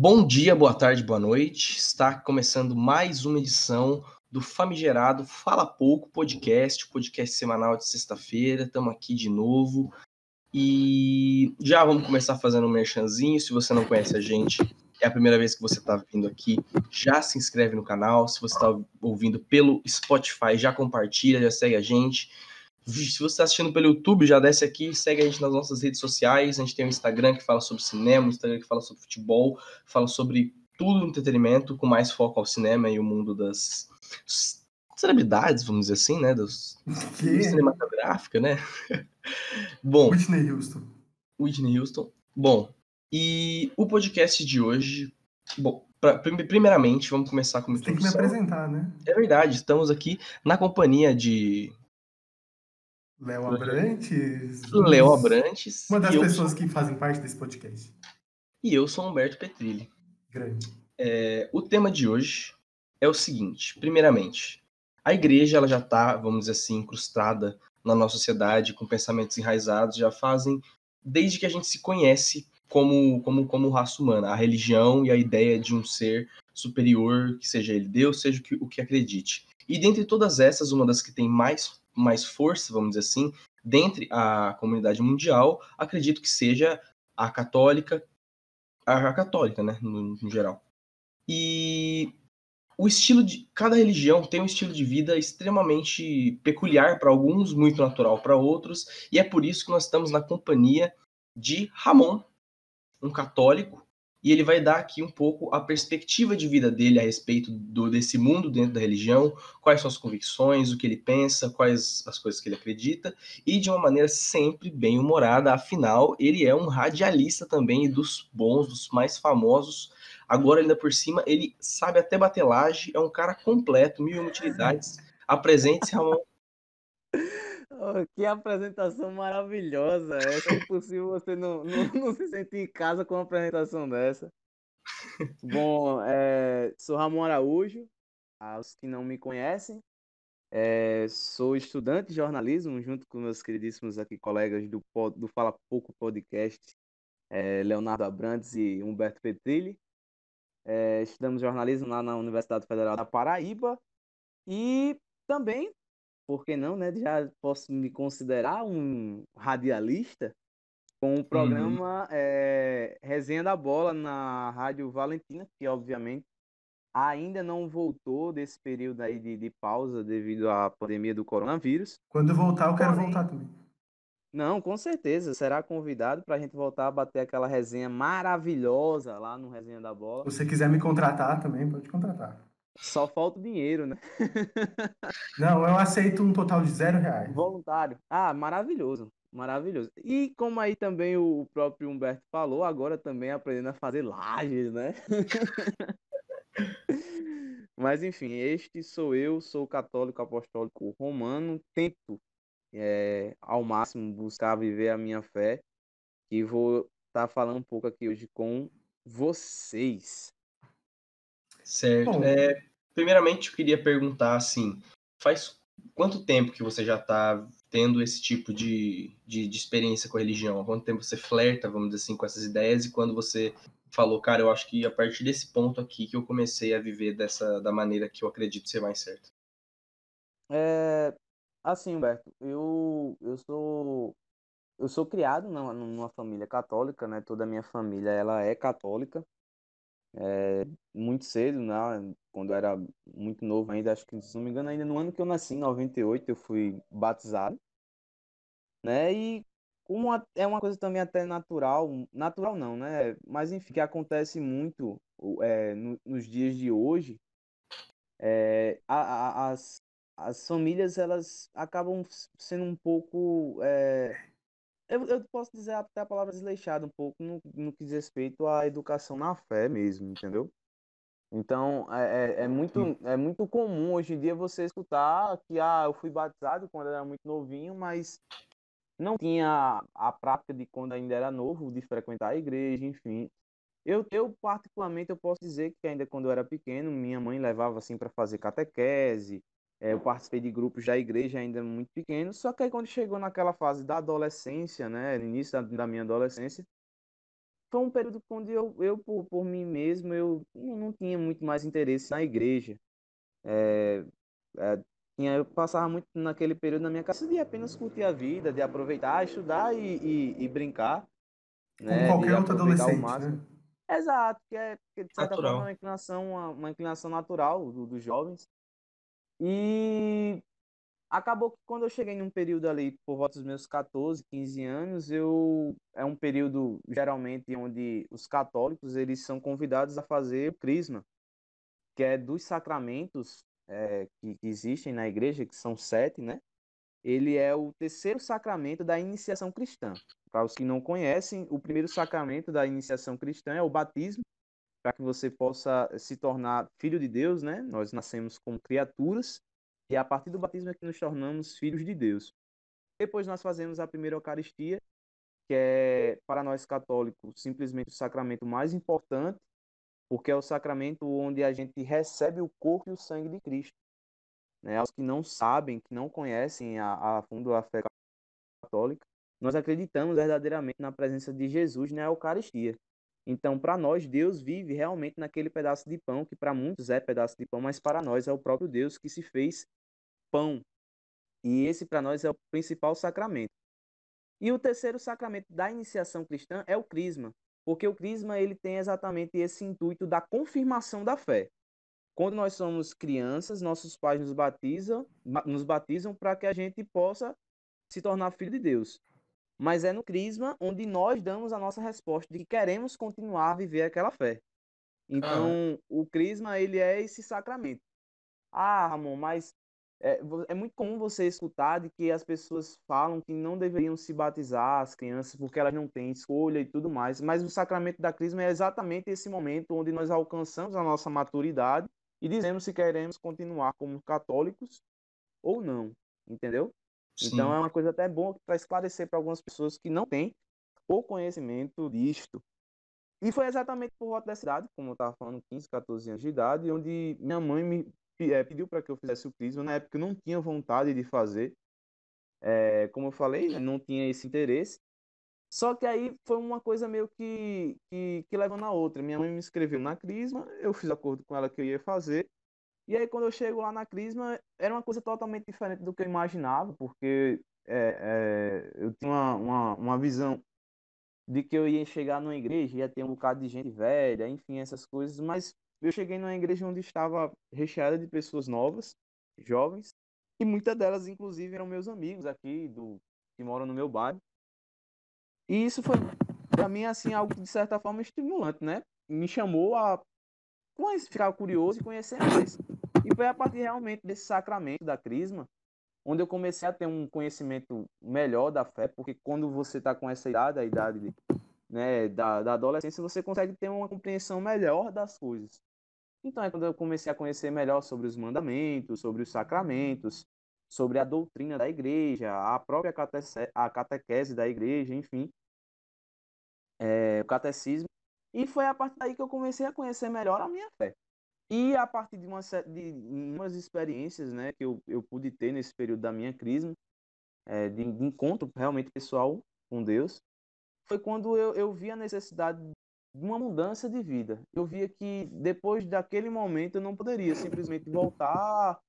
Bom dia, boa tarde, boa noite. Está começando mais uma edição do famigerado Fala Pouco Podcast, podcast semanal de sexta-feira. Estamos aqui de novo. E já vamos começar fazendo um merchanzinho. Se você não conhece a gente, é a primeira vez que você está vindo aqui, já se inscreve no canal. Se você está ouvindo pelo Spotify, já compartilha, já segue a gente. Se você está assistindo pelo YouTube, já desce aqui, segue a gente nas nossas redes sociais. A gente tem um Instagram que fala sobre cinema, um Instagram que fala sobre futebol, fala sobre tudo no entretenimento, com mais foco ao cinema e o mundo das celebridades, vamos dizer assim, né? Dos, Que? cinematográfica, né? Bom, Whitney Houston. Whitney Houston. Bom, e o podcast de hoje. Bom, pra- prim- primeiramente, vamos começar com Tem que me apresentar, né? É verdade, estamos aqui na companhia de Léo Abrantes. Léo Abrantes Uma das pessoas que fazem parte desse podcast. e eu sou Humberto Petrilli. Grande. É, o tema de hoje é o seguinte: primeiramente, a igreja ela já está, vamos dizer assim, incrustada na nossa sociedade com pensamentos enraizados já fazem desde que a gente se conhece como como como raça humana, a religião e a ideia de um ser superior, que seja ele Deus, seja o que, o que acredite. E dentre todas essas, uma das que tem mais mais força, vamos dizer assim, dentre a comunidade mundial, acredito que seja a católica, a católica, né, no, no geral. E o estilo de cada religião tem um estilo de vida extremamente peculiar para alguns, muito natural para outros, e é por isso que nós estamos na companhia de Ramon, um católico, e ele vai dar aqui um pouco a perspectiva de vida dele a respeito do, desse mundo dentro da religião, quais são as convicções, o que ele pensa, quais as coisas que ele acredita, e de uma maneira sempre bem humorada, afinal, ele é um radialista também dos bons, dos mais famosos Agora, ainda por cima, ele sabe até bater laje, é um cara completo, mil utilidades. Apresente-se, Ramon. Que apresentação maravilhosa! É impossível você não, não, não se sentir em casa com uma apresentação dessa. Bom, é, sou Ramon Araújo, aos que não me conhecem, é, sou estudante de jornalismo, junto com meus queridíssimos aqui colegas do, do Fala Pouco Podcast, é, Leonardo Abrantes e Humberto Petrilli. É, estudamos jornalismo lá na Universidade Federal da Paraíba e também por que não, né? Já posso me considerar um radialista com o programa é, Resenha da Bola na Rádio Valentina, que obviamente ainda não voltou desse período aí de, de pausa devido à pandemia do coronavírus. Quando voltar, eu quero Porém- voltar também. Não, com certeza, será convidado para a gente voltar a bater aquela resenha maravilhosa lá no Resenha da Bola. Se você quiser me contratar também, pode contratar. Só falta o dinheiro, né? Não, eu aceito um total de zero reais. Voluntário. Ah, maravilhoso. Maravilhoso. E como aí também o próprio Humberto falou, agora também aprendendo a fazer lajes, né? Mas enfim, este sou eu, sou católico apostólico romano, tento é, ao máximo buscar viver a minha fé e vou estar falando um pouco aqui hoje com vocês. Certo. Bom. É, primeiramente, eu queria perguntar, assim, faz quanto tempo que você já está tendo esse tipo de, de, de experiência com a religião? Há quanto tempo você flerta, vamos dizer assim, com essas ideias? E quando você falou, cara, eu acho que a partir desse ponto aqui que eu comecei a viver dessa da maneira que eu acredito ser mais certa. É, assim, Humberto, eu, eu sou eu sou criado numa, numa família católica, né? Toda a minha família ela é católica. É, muito cedo, né? Quando eu era muito novo ainda, acho que se não me engano, ainda no ano que eu nasci, em 98, eu fui batizado, né? E como a- é uma coisa também até natural, natural não, né? Mas enfim, que acontece muito é, no- nos dias de hoje, é, a- a- as, as famílias elas acabam sendo um pouco é, eu, eu posso dizer até a palavra desleixada um pouco no, no que diz respeito à educação na fé mesmo, entendeu? Então, é, é, é muito, é muito comum hoje em dia você escutar que ah, eu fui batizado quando era muito novinho, mas não tinha a prática de quando ainda era novo, de frequentar a igreja, enfim. Eu, eu particularmente, eu posso dizer que ainda quando eu era pequeno, minha mãe levava assim para fazer catequese, é, eu participei de grupos da igreja ainda muito pequeno, só que aí quando chegou naquela fase da adolescência, né, no início da, da minha adolescência, foi um período onde eu, eu por, por mim mesmo, eu não tinha muito mais interesse na igreja. É, é, tinha, eu passava muito naquele período na minha casa de apenas curtir a vida, de aproveitar, estudar e, e, e brincar. Como né? qualquer outro adolescente, né? Exato, que é, que de certa natural. forma é uma inclinação, uma, uma inclinação natural do, dos jovens. E acabou que quando eu cheguei num período ali, por volta dos meus 14, 15 anos, eu é um período geralmente onde os católicos eles são convidados a fazer o crisma, que é dos sacramentos é, que, que existem na igreja, que são sete, né? Ele é o terceiro sacramento da iniciação cristã. Para os que não conhecem, o primeiro sacramento da iniciação cristã é o batismo, para que você possa se tornar filho de Deus, né? Nós nascemos como criaturas e a partir do batismo é que nos tornamos filhos de Deus. Depois nós fazemos a primeira Eucaristia, que é para nós católicos simplesmente o sacramento mais importante, porque é o sacramento onde a gente recebe o corpo e o sangue de Cristo. Né? Os que não sabem, que não conhecem a, a fundo a fé católica, nós acreditamos verdadeiramente na presença de Jesus na Eucaristia. Então, para nós, Deus vive realmente naquele pedaço de pão, que para muitos é pedaço de pão, mas para nós é o próprio Deus que se fez pão. E esse para nós é o principal sacramento. E o terceiro sacramento da iniciação cristã é o crisma, porque o crisma ele tem exatamente esse intuito da confirmação da fé. Quando nós somos crianças, nossos pais nos batizam, nos batizam para que a gente possa se tornar filho de Deus. Mas é no crisma onde nós damos a nossa resposta de que queremos continuar a viver aquela fé. Então, ah. o crisma ele é esse sacramento. Ah, Ramon, mas é, é, muito comum você escutar de que as pessoas falam que não deveriam se batizar as crianças porque elas não têm escolha e tudo mais, mas o sacramento da crisma é exatamente esse momento onde nós alcançamos a nossa maturidade e dizemos se queremos continuar como católicos ou não, entendeu? Sim. Então é uma coisa até boa para esclarecer para algumas pessoas que não têm o conhecimento disto. E foi exatamente por volta dessa idade, como eu estava falando, 15, 14 anos de idade, onde minha mãe me é, pediu para que eu fizesse o crisma. Na época eu não tinha vontade de fazer. É, como eu falei, né, não tinha esse interesse. Só que aí foi uma coisa meio que, que, que leva na outra. Minha mãe me inscreveu na Crisma, eu fiz acordo com ela que eu ia fazer. E aí, quando eu chego lá na Crisma, era uma coisa totalmente diferente do que eu imaginava, porque é, é, eu tinha uma, uma, uma visão de que eu ia chegar numa igreja, ia ter um bocado de gente velha, enfim, essas coisas, mas eu cheguei numa igreja onde estava recheada de pessoas novas, jovens, e muitas delas, inclusive, eram meus amigos aqui, do que moram no meu bairro. E isso foi, para mim, assim, algo de certa forma estimulante, né? Me chamou a ficar curioso e conhecer mais. E foi a partir realmente desse sacramento da crisma, onde eu comecei a ter um conhecimento melhor da fé, porque quando você está com essa idade, a idade né, da, da adolescência, você consegue ter uma compreensão melhor das coisas. Então é quando eu comecei a conhecer melhor sobre os mandamentos, sobre os sacramentos, sobre a doutrina da igreja, a própria catequese, a catequese da igreja, enfim, é, o catecismo. E foi a partir daí que eu comecei a conhecer melhor a minha fé. E a partir de, uma, de umas experiências né, que eu, eu pude ter nesse período da minha crise, é, de, de encontro realmente pessoal com Deus, foi quando eu, eu vi a necessidade uma mudança de vida. Eu via que depois daquele momento eu não poderia simplesmente voltar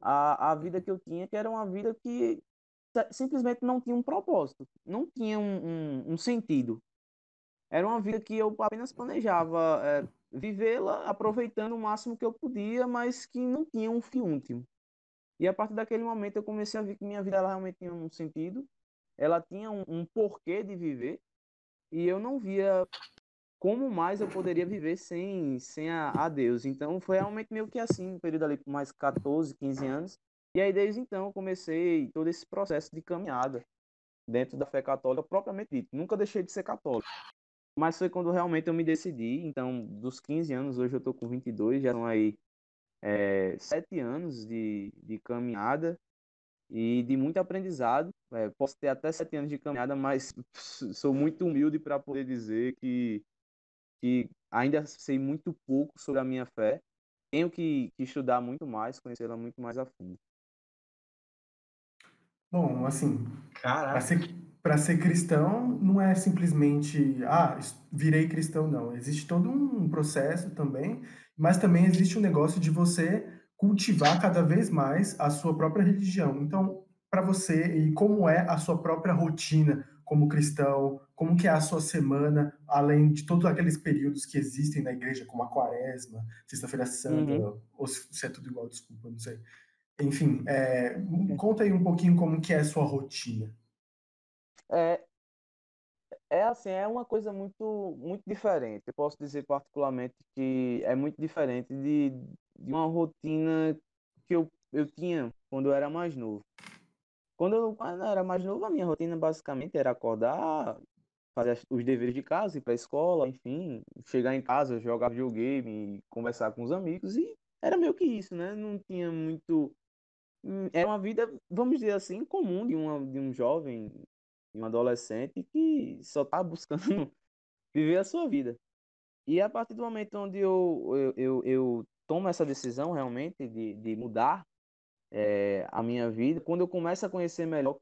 à, à vida que eu tinha, que era uma vida que simplesmente não tinha um propósito, não tinha um, um, um sentido. Era uma vida que eu apenas planejava é, vivê-la aproveitando o máximo que eu podia, mas que não tinha um fim último. E a partir daquele momento eu comecei a ver que minha vida ela realmente tinha um sentido, ela tinha um, um porquê de viver, e eu não via como mais eu poderia viver sem, sem a, a Deus. Então foi realmente meio que assim, um período ali por mais 14, 15 anos. E aí desde então eu comecei todo esse processo de caminhada dentro da fé católica propriamente dito. Nunca deixei de ser católico. Mas foi quando realmente eu me decidi. Então, dos 15 anos, hoje eu tô com 22, já são aí é, sete anos de, de caminhada e de muito aprendizado. É, posso ter até sete anos de caminhada, mas sou muito humilde para poder dizer que que ainda sei muito pouco sobre a minha fé. Tenho que, que estudar muito mais, conhecê-la muito mais a fundo. Bom, assim, Caraca. Assim, para ser cristão não é simplesmente, ah, virei cristão, não. Existe todo um processo também, mas também existe um negócio de você cultivar cada vez mais a sua própria religião. Então, para você, e como é a sua própria rotina como cristão, como que é a sua semana, além de todos aqueles períodos que existem na igreja, como a quaresma, sexta-feira santa, uhum. ou se é tudo igual, desculpa, não sei. Enfim, é, conta aí um pouquinho como que é a sua rotina. É, é assim, é uma coisa muito, muito diferente. Eu posso dizer particularmente que é muito diferente de, de uma rotina que eu, eu tinha quando eu era mais novo. Quando eu, quando eu era mais novo, a minha rotina basicamente era acordar, fazer os deveres de casa, ir para a escola, enfim, chegar em casa, jogar videogame, conversar com os amigos e era meio que isso, né? Não tinha muito. Hum, era uma vida, vamos dizer assim, comum de, uma, de um jovem, de um adolescente que só tá buscando viver a sua vida. E a partir do momento onde eu, eu, eu, eu tomo essa decisão realmente de, de mudar é, a minha vida, quando eu começo a conhecer melhor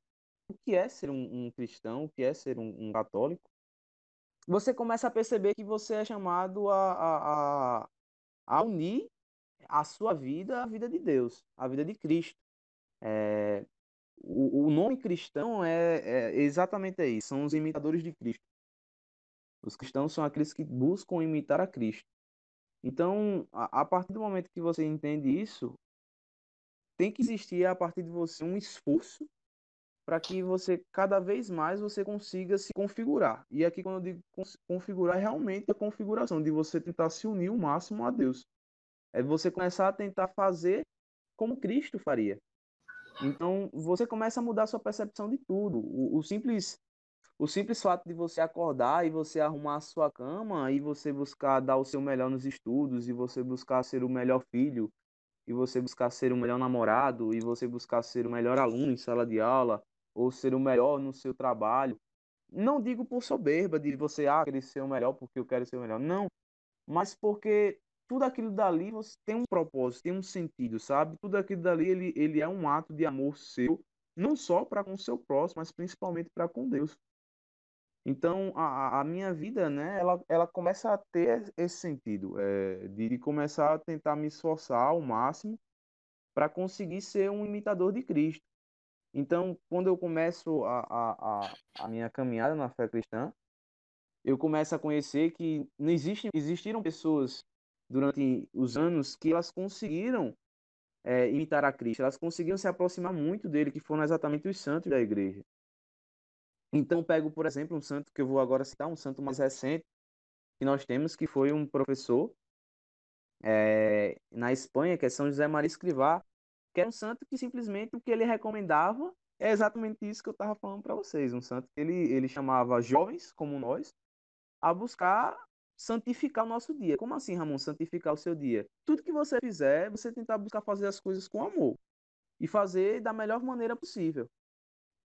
o que é ser um, um cristão, o que é ser um, um, católico, você começa a perceber que você é chamado a, a, a unir a sua vida à vida de Deus, à vida de Cristo. É, o, o, nome cristão é, é exatamente isso, são os imitadores de Cristo. Os cristãos são aqueles que buscam imitar a Cristo. Então, a, a partir do momento que você entende isso, tem que existir a partir de você um esforço para que você cada vez mais você consiga se configurar. E aqui quando eu digo configurar é realmente a configuração de você tentar se unir o máximo a Deus. É você começar a tentar fazer como Cristo faria. Então você começa a mudar a sua percepção de tudo. O, o simples o simples fato de você acordar e você arrumar a sua cama e você buscar dar o seu melhor nos estudos e você buscar ser o melhor filho e você buscar ser o melhor namorado, e você buscar ser o melhor aluno em sala de aula, ou ser o melhor no seu trabalho. Não digo por soberba de você, ah, querer ser o melhor porque eu quero ser o melhor. Não. Mas porque tudo aquilo dali você tem um propósito, tem um sentido, sabe? Tudo aquilo dali ele, ele é um ato de amor seu, não só para com o seu próximo, mas principalmente para com Deus. Então, a, a minha vida, né, ela, ela começa a ter esse sentido, é, de, de começar a tentar me esforçar ao máximo para conseguir ser um imitador de Cristo. Então, quando eu começo a, a, a, minha caminhada na fé cristã, eu começo a conhecer que não existe, existiram pessoas durante os anos que elas conseguiram é, imitar a Cristo, elas conseguiram se aproximar muito dele, que foram exatamente os santos da igreja. Então, pego, por exemplo, um santo que eu vou agora citar, um santo mais recente que nós temos, que foi um professor é, na Espanha, que é São José Maria Escrivá, que é um santo que simplesmente o que ele recomendava é exatamente isso que eu estava falando para vocês. Um santo que ele, ele chamava jovens, como nós, a buscar santificar o nosso dia. Como assim, Ramon, santificar o seu dia? Tudo que você fizer, você tentar buscar fazer as coisas com amor e fazer da melhor maneira possível.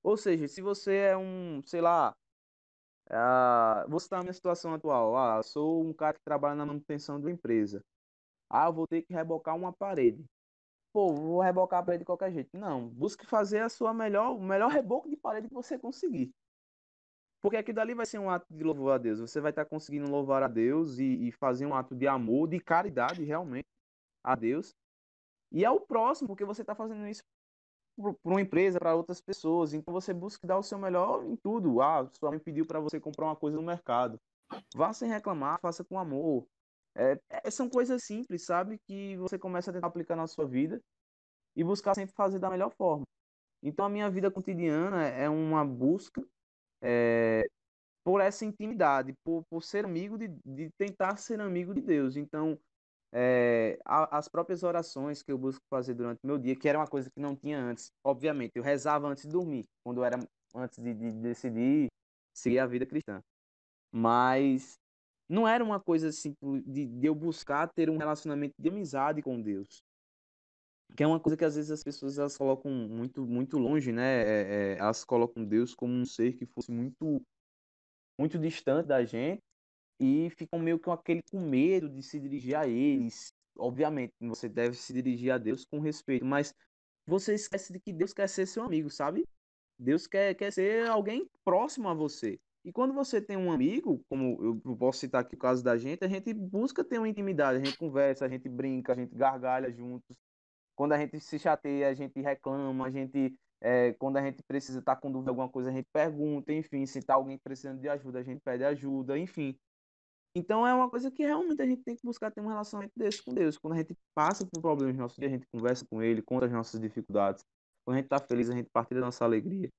Ou seja, se você é um, sei lá, uh, vou citar a minha situação atual. Ah, sou um cara que trabalha na manutenção de uma empresa. Ah, vou ter que rebocar uma parede. Pô, vou rebocar a parede de qualquer jeito. Não, busque fazer a sua melhor, o melhor reboco de parede que você conseguir. Porque aquilo dali vai ser um ato de louvor a Deus. Você vai estar conseguindo louvar a Deus e, e fazer um ato de amor, de caridade realmente a Deus. E ao próximo, porque você está fazendo isso para uma empresa, para outras pessoas. Então você busca dar o seu melhor em tudo. Ah, sua mãe pediu para você comprar uma coisa no mercado. Vá sem reclamar, faça com amor. É, é, são coisas simples, sabe? Que você começa a tentar aplicar na sua vida e buscar sempre fazer da melhor forma. Então a minha vida cotidiana é uma busca é, por essa intimidade, por, por ser amigo de, de tentar ser amigo de Deus. Então é, as próprias orações que eu busco fazer durante o meu dia, que era uma coisa que não tinha antes. Obviamente, eu rezava antes de dormir, quando eu era antes de, de decidir seguir a vida cristã. Mas não era uma coisa assim de, de, eu buscar ter um relacionamento de amizade com Deus. Que é uma coisa que às vezes as pessoas elas colocam muito, muito longe, né? É, é, elas colocam Deus como um ser que fosse muito, muito distante da gente e ficam meio que com aquele com medo de se dirigir a eles. Obviamente, você deve se dirigir a Deus com respeito, mas você esquece de que Deus quer ser seu amigo, sabe? Deus quer, quer ser alguém próximo a você. E quando você tem um amigo, como eu posso citar aqui o caso da gente, a gente busca ter uma intimidade, a gente conversa, a gente brinca, a gente gargalha juntos. Quando a gente se chateia, a gente reclama, a gente, é, quando a gente precisa estar tá com dúvida alguma coisa, a gente pergunta, enfim, se está alguém precisando de ajuda, a gente pede ajuda, enfim. Então é uma coisa que realmente a gente tem que buscar ter um relacionamento desse com Deus. Quando a gente passa por problemas nossos dias, a gente conversa com Ele, conta as nossas dificuldades. Quando a gente está feliz, a gente partilha a nossa alegria.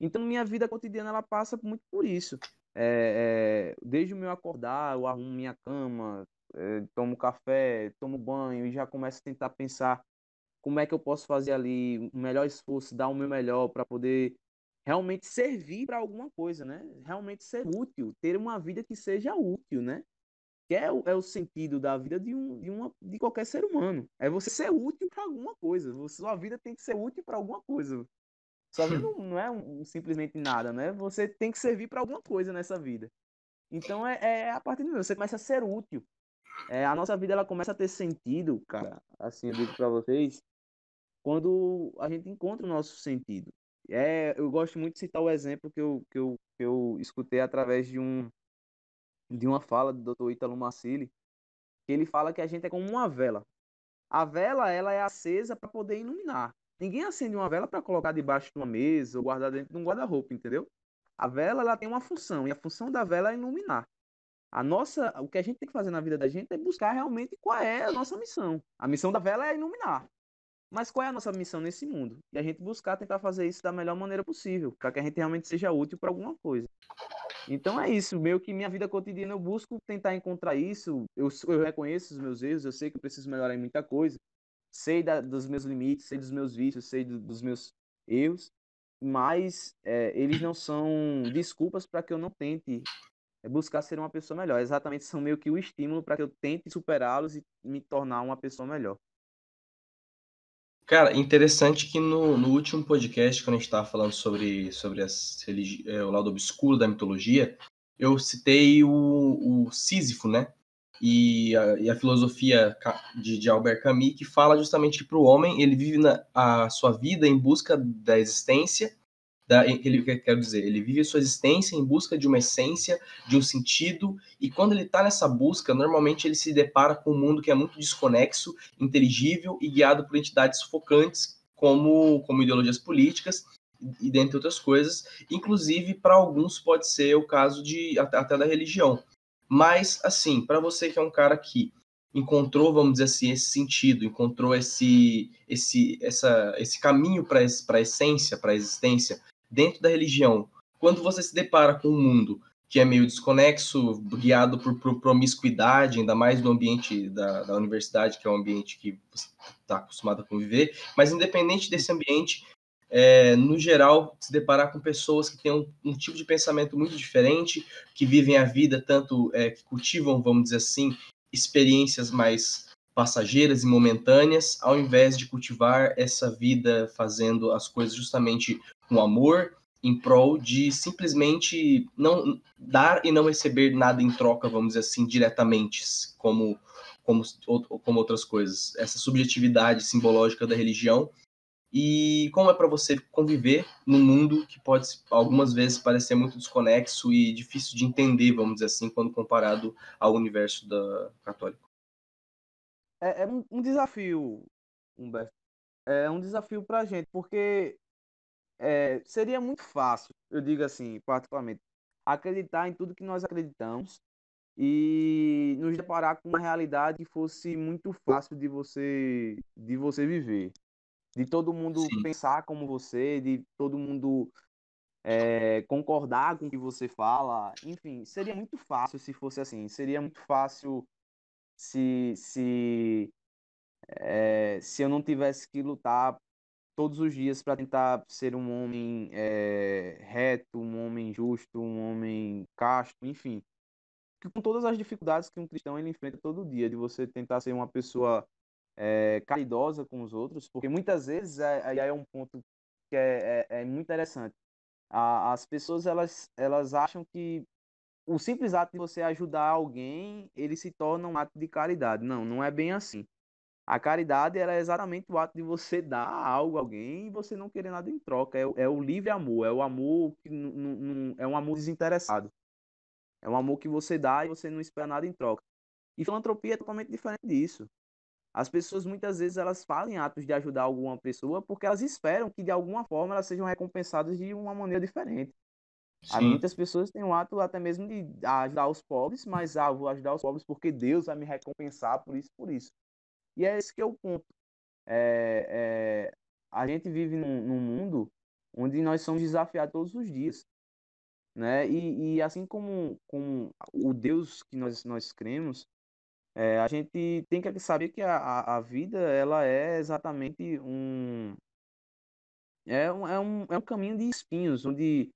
Então, minha vida cotidiana ela passa muito por isso. É, é, desde o meu acordar, eu arrumo minha cama, é, tomo café, tomo banho e já começo a tentar pensar como é que eu posso fazer ali o melhor esforço, dar o meu melhor para poder realmente servir para alguma coisa, né? Realmente ser útil, ter uma vida que seja útil, né? Que é o, é o sentido da vida de, um, de, uma, de qualquer ser humano. É você ser útil para alguma coisa. Sua vida tem que ser útil para alguma coisa. Sua vida não, não é um, simplesmente nada, né? Você tem que servir para alguma coisa nessa vida. Então é, é a partir do momento você começa a ser útil. É, a nossa vida ela começa a ter sentido, cara. Assim eu digo para vocês, quando a gente encontra o nosso sentido. É, eu gosto muito de citar o exemplo que eu, que eu, que eu escutei através de um de uma fala do Dr. Ítalo Massili, que ele fala que a gente é como uma vela. A vela ela é acesa para poder iluminar. Ninguém acende uma vela para colocar debaixo de uma mesa ou guardar dentro de um guarda-roupa, entendeu? A vela ela tem uma função e a função da vela é iluminar. A nossa, o que a gente tem que fazer na vida da gente é buscar realmente qual é a nossa missão. A missão da vela é iluminar. Mas qual é a nossa missão nesse mundo? E a gente buscar tentar fazer isso da melhor maneira possível, para que a gente realmente seja útil para alguma coisa. Então é isso, meio que minha vida cotidiana eu busco tentar encontrar isso. Eu, eu reconheço os meus erros, eu sei que eu preciso melhorar em muita coisa, sei da, dos meus limites, sei dos meus vícios, sei do, dos meus erros, mas é, eles não são desculpas para que eu não tente é, buscar ser uma pessoa melhor. Exatamente, são meio que o estímulo para que eu tente superá-los e me tornar uma pessoa melhor. Cara, interessante que no, no último podcast, quando a gente estava falando sobre, sobre as é, o lado obscuro da mitologia, eu citei o, o Sísifo, né? e a, e a filosofia de, de, Albert Camus, que fala justamente que para o homem ele vive na, a sua vida em busca da existência, da, ele quer dizer, ele vive sua existência em busca de uma essência, de um sentido, e quando ele está nessa busca, normalmente ele se depara com um mundo que é muito desconexo, inteligível e guiado por entidades sufocantes, como, como ideologias políticas, e dentre outras coisas, inclusive para alguns pode ser o caso de até, até da religião. Mas, assim, para você que é um cara que encontrou, vamos dizer assim, esse sentido, encontrou esse, esse, essa, esse caminho para a essência, para a existência dentro da religião, quando você se depara com um mundo que é meio desconexo, guiado por, por promiscuidade, ainda mais no ambiente da, da universidade, que é um ambiente que você está acostumado a conviver, mas independente desse ambiente, é, no geral, se deparar com pessoas que têm um, um, tipo de pensamento muito diferente, que vivem a vida tanto, é, que cultivam, vamos dizer assim, experiências mais passageiras e momentâneas, ao invés de cultivar essa vida fazendo as coisas justamente com amor, em prol de simplesmente não dar e não receber nada em troca, vamos dizer assim, diretamente, como, como, como outras coisas. Essa subjetividade simbológica da religião e como é para você conviver num mundo que pode algumas vezes parecer muito desconexo e difícil de entender, vamos dizer assim, quando comparado ao universo da católico. É, é um desafio, Humberto. É um desafio para a gente, porque é, seria muito fácil, eu digo assim, particularmente, acreditar em tudo que nós acreditamos e nos deparar com uma realidade que fosse muito fácil de você de você viver de todo mundo Sim. pensar como você, de todo mundo é, concordar com o que você fala. Enfim, seria muito fácil se fosse assim. Seria muito fácil se, se, é, se eu não tivesse que lutar todos os dias para tentar ser um homem é, reto, um homem justo, um homem casto, enfim. Com todas as dificuldades que um cristão ele enfrenta todo dia, de você tentar ser uma pessoa é, caridosa com os outros, porque muitas vezes é, aí é, é um ponto que é, é, é muito interessante. A, as pessoas elas, elas acham que o simples ato de você ajudar alguém, ele se torna um ato de caridade. Não, não é bem assim. A caridade era exatamente o ato de você dar algo a alguém e você não querer nada em troca. É, é o livre amor, é o amor que é um amor desinteressado. É um amor que você dá e você não espera nada em troca. E filantropia é totalmente diferente disso. As pessoas muitas vezes elas fazem atos de ajudar alguma pessoa porque elas esperam que de alguma forma elas sejam recompensadas de uma maneira diferente. Há muitas pessoas têm um ato até mesmo de ajudar os pobres, mas ah, vou ajudar os pobres porque Deus vai me recompensar por isso, por isso. E é esse que é o ponto. É, é, a gente vive num, num, mundo onde nós somos desafiados todos os dias. Né? E, e assim como, como o Deus que nós, nós cremos, é, a gente tem que saber que a, a vida ela é exatamente um é um, é um, é um caminho de espinhos, onde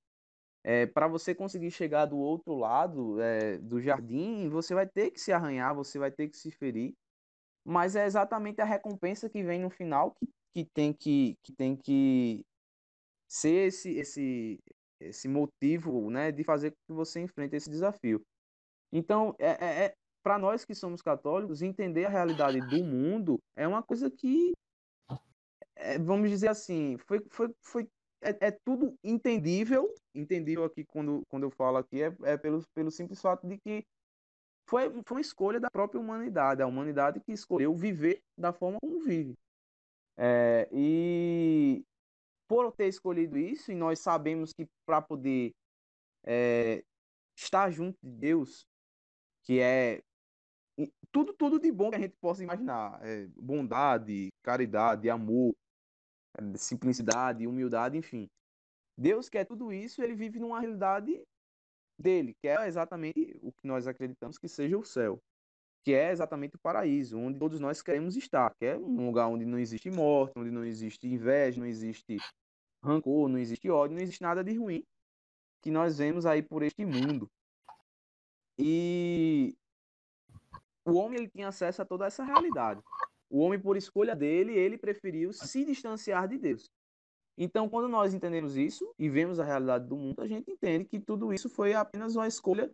é, para você conseguir chegar do outro lado é, do jardim, você vai ter que se arranhar, você vai ter que se ferir, mas é exatamente a recompensa que vem no final que, que, tem, que, que tem que ser esse, esse, esse motivo né, de fazer com que você enfrente esse desafio. Então, é, é, é para nós que somos católicos, entender a realidade do mundo é uma coisa que, é, vamos dizer assim, foi, foi, foi é, é, tudo entendível, entendível aqui quando, quando eu falo aqui, é, é pelo, pelo simples fato de que foi, foi uma escolha da própria humanidade, a humanidade que escolheu viver da forma como vive. É, e por ter escolhido isso, e nós sabemos que para poder é, estar junto de Deus, que é tudo, tudo de bom que a gente possa imaginar. É, bondade, caridade, amor, é, simplicidade, humildade, enfim. Deus quer tudo isso, ele vive numa realidade dele, que é exatamente o que nós acreditamos que seja o céu, que é exatamente o paraíso, onde todos nós queremos estar, que é um lugar onde não existe morte, onde não existe inveja, não existe rancor, não existe ódio, não existe nada de ruim que nós vemos aí por este mundo. E o homem ele tinha acesso a toda essa realidade. O homem, por escolha dele, ele preferiu se distanciar de Deus. Então, quando nós entendemos isso e vemos a realidade do mundo, a gente entende que tudo isso foi apenas uma escolha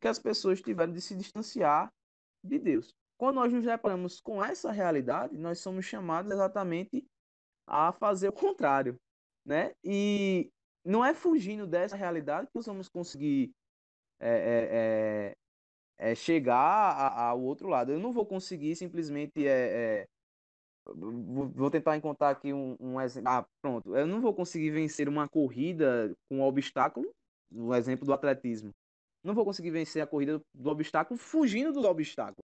que as pessoas tiveram de se distanciar de Deus. Quando nós nos deparamos com essa realidade, nós somos chamados exatamente a fazer o contrário, né? E não é fugindo dessa realidade que nós vamos conseguir é, é, é é, chegar ao outro lado. Eu não vou conseguir simplesmente. É, é, vou tentar encontrar aqui um, um, exemplo. Ah, pronto. Eu não vou conseguir vencer uma corrida com um obstáculo, no exemplo do atletismo. Não vou conseguir vencer a corrida do obstáculo fugindo do obstáculo.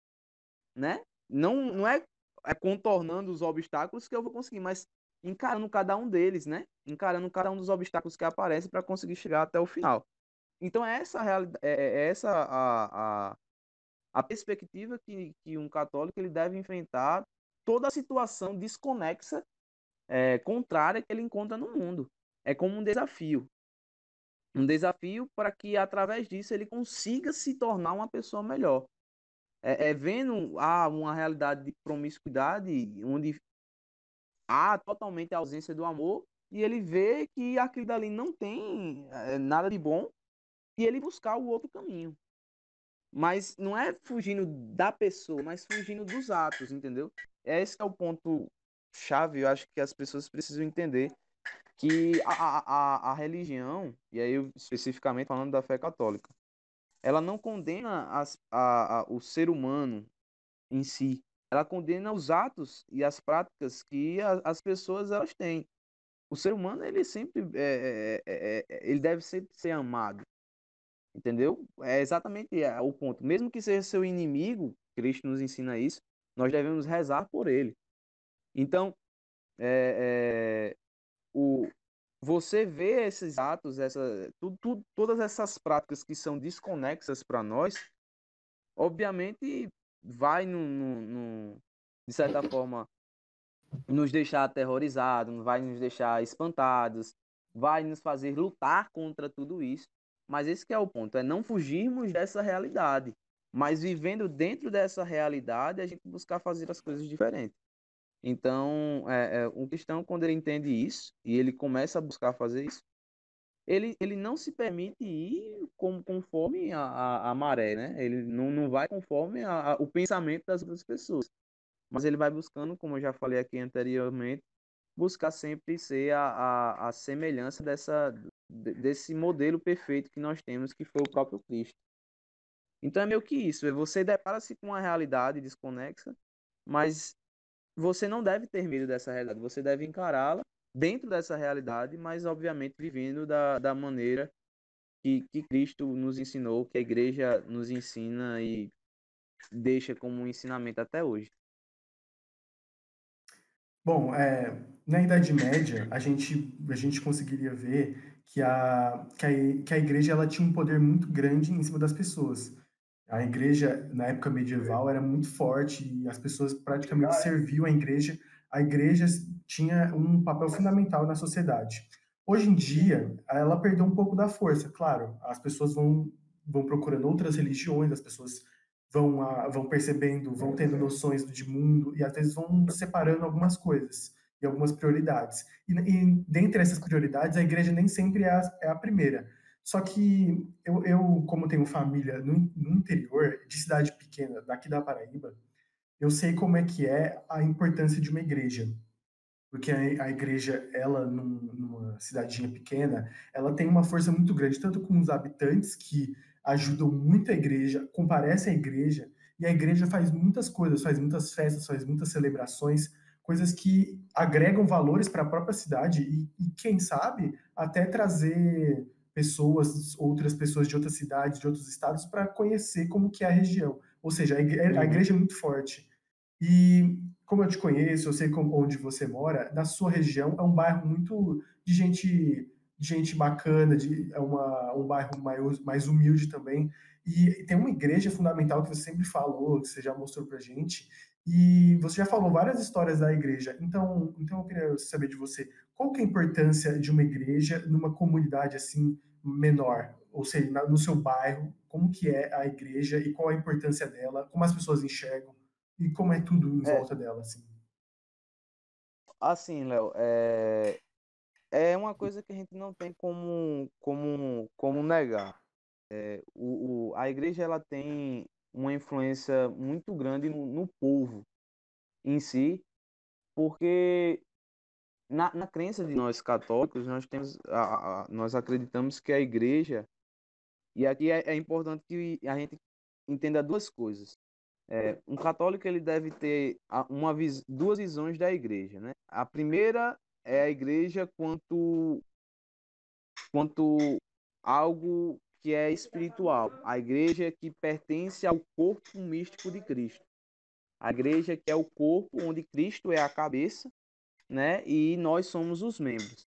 Né? Não, não é, é contornando os obstáculos que eu vou conseguir, mas encarando cada um deles, né? Encarando cada um dos obstáculos que aparecem para conseguir chegar até o final. Então é essa realidade, é, é essa a, a, a perspectiva que, que um católico ele deve enfrentar toda a situação desconexa, é, contrária que ele encontra no mundo. É como um desafio. Um desafio para que, através disso, ele consiga se tornar uma pessoa melhor. É, é vendo ah, uma realidade de promiscuidade, onde há totalmente a ausência do amor, e ele vê que aquilo dali não tem é, nada de bom, e ele buscar o outro caminho. Mas não é fugindo da pessoa, mas fugindo dos atos, entendeu? É esse é o ponto chave, eu acho que as pessoas precisam entender que a, a, a religião, e aí eu, especificamente falando da fé católica, ela não condena as, a, a, o ser humano em si, ela condena os atos e as práticas que a, as pessoas elas têm. O ser humano ele sempre é, é, é, ele deve sempre ser amado, Entendeu? É exatamente é, o ponto. Mesmo que seja seu inimigo, Cristo nos ensina isso, nós devemos rezar por ele. Então, é, é, o, você vê esses atos, essa, tu, tu, todas essas práticas que são desconexas para nós, obviamente vai, no, no, no, de certa forma, nos deixar aterrorizados, vai nos deixar espantados, vai nos fazer lutar contra tudo isso. Mas esse é o ponto, é não fugirmos dessa realidade, mas vivendo dentro dessa realidade, a gente buscar fazer as coisas diferentes. Então, é, é, um cristão, quando ele entende isso, e ele começa a buscar fazer isso, ele, ele não se permite ir com, conforme a, a, a maré, né? Ele não, não vai conforme a, o pensamento das outras pessoas. mas ele vai buscando, como eu já falei aqui anteriormente, buscar sempre ser a, a, a semelhança dessa, desse modelo perfeito que nós temos, que foi o próprio Cristo. Então é meio que isso, é você depara-se com uma realidade desconexa, mas você não deve ter medo dessa realidade, você deve encará-la dentro dessa realidade, mas obviamente vivendo da, da maneira que, que Cristo nos ensinou, que a igreja nos ensina e deixa como um ensinamento até hoje. Bom, é, na Idade Média, a gente, a gente conseguiria ver que a, que, a, que a igreja ela tinha um poder muito grande em cima das pessoas. A igreja, na época medieval, era muito forte e as pessoas praticamente serviam a igreja. A igreja tinha um papel fundamental na sociedade. Hoje em dia, ela perdeu um pouco da força, claro. As pessoas vão, vão procurando outras religiões, as pessoas vão, a, vão percebendo, vão tendo noções de mundo e às vezes vão separando algumas coisas e algumas prioridades. E, e dentre essas prioridades, a igreja nem sempre é a, é a primeira. Só que eu, eu como tenho família no, no interior, de cidade pequena, daqui da Paraíba, eu sei como é que é a importância de uma igreja porque a, igreja, ela, num, numa cidadinha pequena, ela tem uma força muito grande, tanto com os habitantes que ajudam muito a igreja, comparecem à igreja, e a igreja faz muitas coisas, faz muitas festas, faz muitas celebrações, coisas que agregam valores para a própria cidade e, e, quem sabe, até trazer pessoas, outras pessoas de outras cidades, de outros estados, para conhecer como que é a região. Ou seja, a igreja, a uhum. igreja é muito forte. E como eu te conheço, eu sei como, onde você mora, na sua região é um bairro muito de gente, de gente bacana, de, é uma, um bairro mais, mais humilde também. E tem uma igreja fundamental que você sempre falou, que você já mostrou pra gente, e você já falou várias histórias da igreja. Então, então eu queria saber de você, qual que é a importância de uma igreja numa comunidade assim menor? Ou seja, no seu bairro, como que é a igreja e qual a importância dela, como as pessoas enxergam? E como é tudo em é. volta dela, assim? Assim, Léo, é... é uma coisa que a gente não tem como, como, como negar. É, o, o, a igreja ela tem uma influência muito grande no, no povo em si, porque na, na crença de nós católicos, nós temos a, a, nós acreditamos que a igreja e aqui é, é importante que a gente entenda duas coisas. É, um católico ele deve ter uma duas visões da igreja, né? A primeira é a igreja quanto quanto algo que é espiritual, a igreja que pertence ao corpo místico de Cristo. A igreja que é o corpo onde Cristo é a cabeça, né? E nós somos os membros.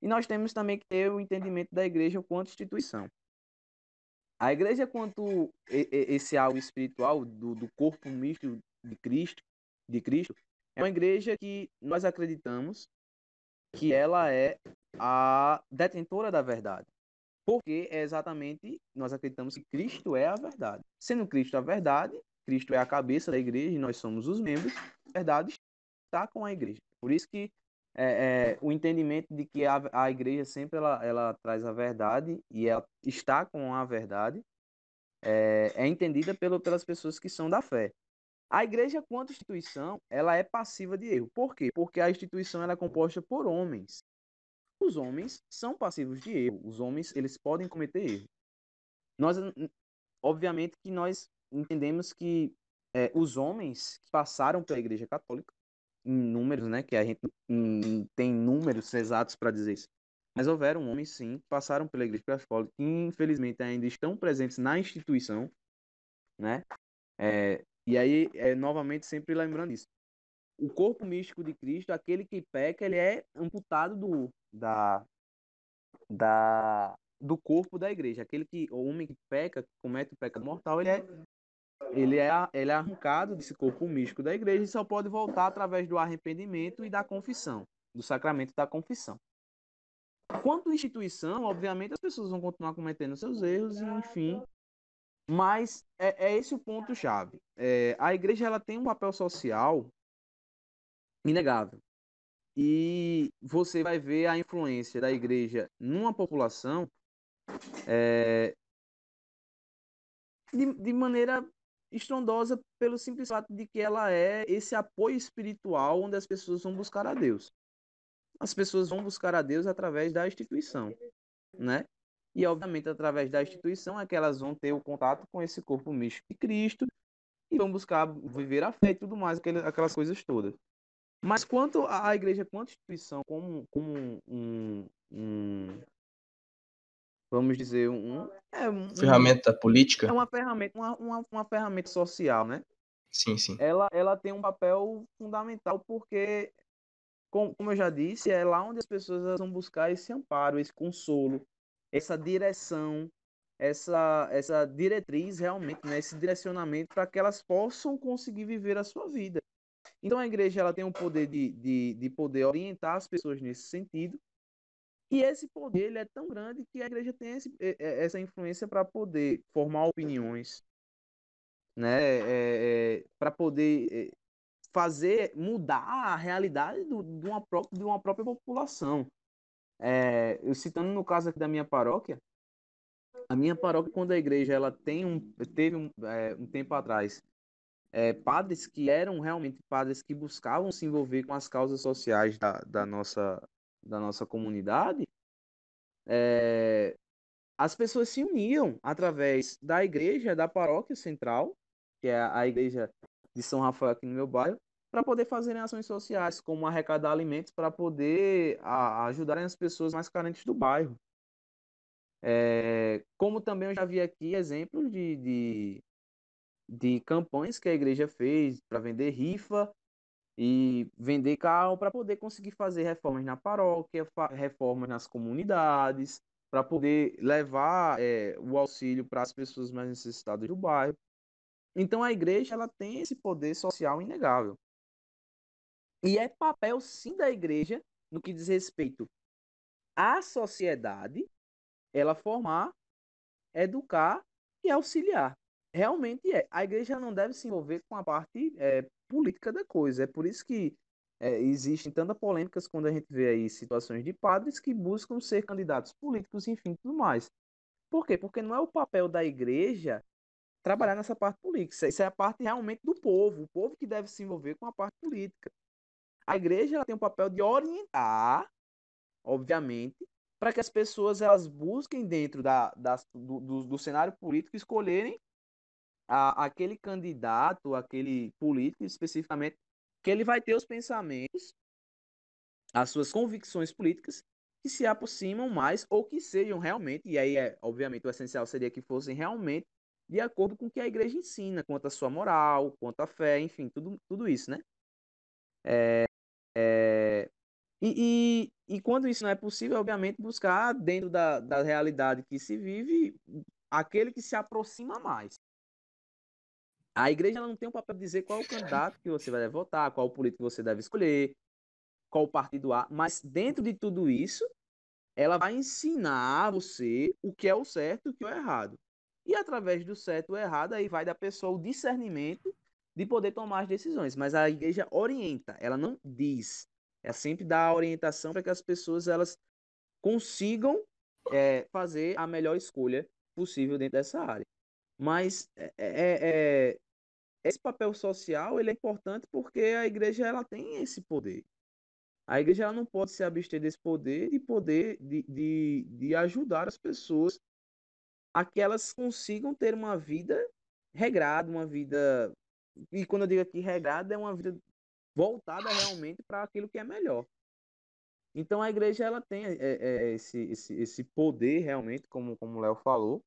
E nós temos também que ter o entendimento da igreja quanto instituição. A igreja, quanto esse algo espiritual do, do corpo misto de Cristo, de Cristo, é uma igreja que nós acreditamos que ela é a detentora da verdade. Porque é exatamente, nós acreditamos que Cristo é a verdade. Sendo Cristo a verdade, Cristo é a cabeça da igreja e nós somos os membros, a verdade está com a igreja. Por isso que é, é, o entendimento de que a, a igreja sempre ela, ela traz a verdade e ela está com a verdade é, é entendida pelo, pelas pessoas que são da fé. A igreja, quanto instituição, ela é passiva de erro. Por quê? Porque a instituição ela é composta por homens. Os homens são passivos de erro. Os homens, eles podem cometer erro. Nós, obviamente que nós entendemos que é, os homens que passaram pela igreja católica, em números, né? Que a gente não tem números exatos para dizer isso. Mas houveram homens, sim, que passaram pela Igreja Católica, que infelizmente ainda estão presentes na instituição, né? É, e aí, é, novamente, sempre lembrando isso. O corpo místico de Cristo, aquele que peca, ele é amputado do, da, da, do corpo da igreja. Aquele que, o homem que peca, que comete o pecado mortal, ele é ele é, ele é arrancado desse corpo místico da igreja e só pode voltar através do arrependimento e da confissão, do sacramento da confissão. Quanto instituição, obviamente as pessoas vão continuar cometendo seus erros, e, enfim. Mas é, é esse o ponto-chave. É, a igreja ela tem um papel social inegável. E você vai ver a influência da igreja numa população é, de, de maneira estrondosa pelo simples fato de que ela é esse apoio espiritual onde as pessoas vão buscar a Deus. As pessoas vão buscar a Deus através da instituição, né? E obviamente através da instituição é que elas vão ter o contato com esse corpo místico de Cristo e vão buscar viver a fé e tudo mais, aquelas coisas todas. Mas quanto à igreja, quanto instituição, como, como um, um, vamos dizer, um, é um ferramenta política. É uma ferramenta, uma, uma, uma, ferramenta social, né? Sim, sim. Ela, ela tem um papel fundamental porque, como, como eu já disse, é lá onde as pessoas vão buscar esse amparo, esse consolo, essa direção, essa, essa diretriz realmente, né, esse direcionamento para que elas possam conseguir viver a sua vida. Então a igreja ela tem o poder de, de, de poder orientar as pessoas nesse sentido. E esse poder ele é tão grande que a igreja tem esse, essa influência para poder formar opiniões, né? É, é, para poder é, fazer mudar a realidade do, de, uma própria, de uma própria população. É, eu citando no caso aqui da minha paróquia, a minha paróquia, quando a igreja ela tem um, teve um, é, um tempo atrás é, padres que eram realmente padres que buscavam se envolver com as causas sociais da, da, nossa, da nossa comunidade, é, as pessoas se uniam através da igreja da paróquia central, que é a igreja de São Rafael aqui no meu bairro, para poder fazerem ações sociais, como arrecadar alimentos para poder a, ajudarem as pessoas mais carentes do bairro. É, como também eu já vi aqui exemplos de, de, de campanhas que a igreja fez para vender rifa e vender carro para poder conseguir fazer reformas na paróquia, reformas nas comunidades, para poder levar é, o auxílio para as pessoas mais necessitadas do bairro. Então a igreja ela tem esse poder social inegável. E é papel sim da igreja no que diz respeito à sociedade, ela formar, educar e auxiliar realmente é. A igreja não deve se envolver com a parte é, política da coisa. É por isso que é, existem tantas polêmicas quando a gente vê aí situações de padres que buscam ser candidatos políticos, enfim, tudo mais. Por quê? Porque não é o papel da igreja trabalhar nessa parte política. Isso é a parte realmente do povo, o povo que deve se envolver com a parte política. A igreja tem o papel de orientar, obviamente, para que as pessoas elas busquem dentro da, da do, do, do cenário político escolherem a, aquele candidato, aquele político especificamente, que ele vai ter os pensamentos, as suas convicções políticas que se aproximam mais ou que sejam realmente, e aí é, obviamente o essencial seria que fossem realmente de acordo com o que a igreja ensina, quanto à sua moral, quanto à fé, enfim, tudo, tudo isso, né? É, é, e, e, e, quando isso não é possível, obviamente, buscar dentro da, da realidade que se vive aquele que se aproxima mais. A igreja não tem o papel de dizer qual é o candidato que você vai votar, qual o político que você deve escolher, qual o partido A, mas dentro de tudo isso, ela vai ensinar você o que é o certo e o que é o errado. E através do certo ou errado, aí vai da pessoa o discernimento de poder tomar as decisões. Mas a igreja orienta, ela não diz. É sempre dar a orientação para que as pessoas elas consigam é, fazer a melhor escolha possível dentro dessa área. Mas é, é, é esse papel social ele é importante porque a igreja ela tem esse poder. A igreja ela não pode se abster desse poder de poder de, de, de ajudar as pessoas a que elas consigam ter uma vida regrada, uma vida. E quando eu digo aqui regrada, é uma vida voltada realmente para aquilo que é melhor. Então a igreja ela tem é, é, esse, esse, esse poder realmente, como, como o Léo falou,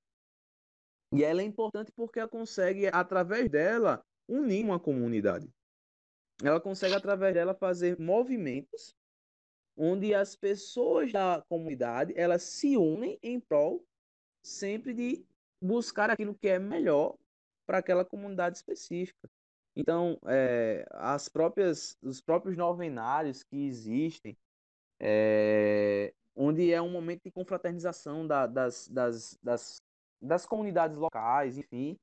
e ela é importante porque ela consegue, através dela, unir uma comunidade. Ela consegue, através dela, fazer movimentos onde as pessoas da comunidade elas se unem em prol sempre de buscar aquilo que é melhor para aquela comunidade específica. Então, é, as próprias, os próprios novenários que existem, é, onde é um momento de confraternização da, das, das, das, das comunidades locais, enfim,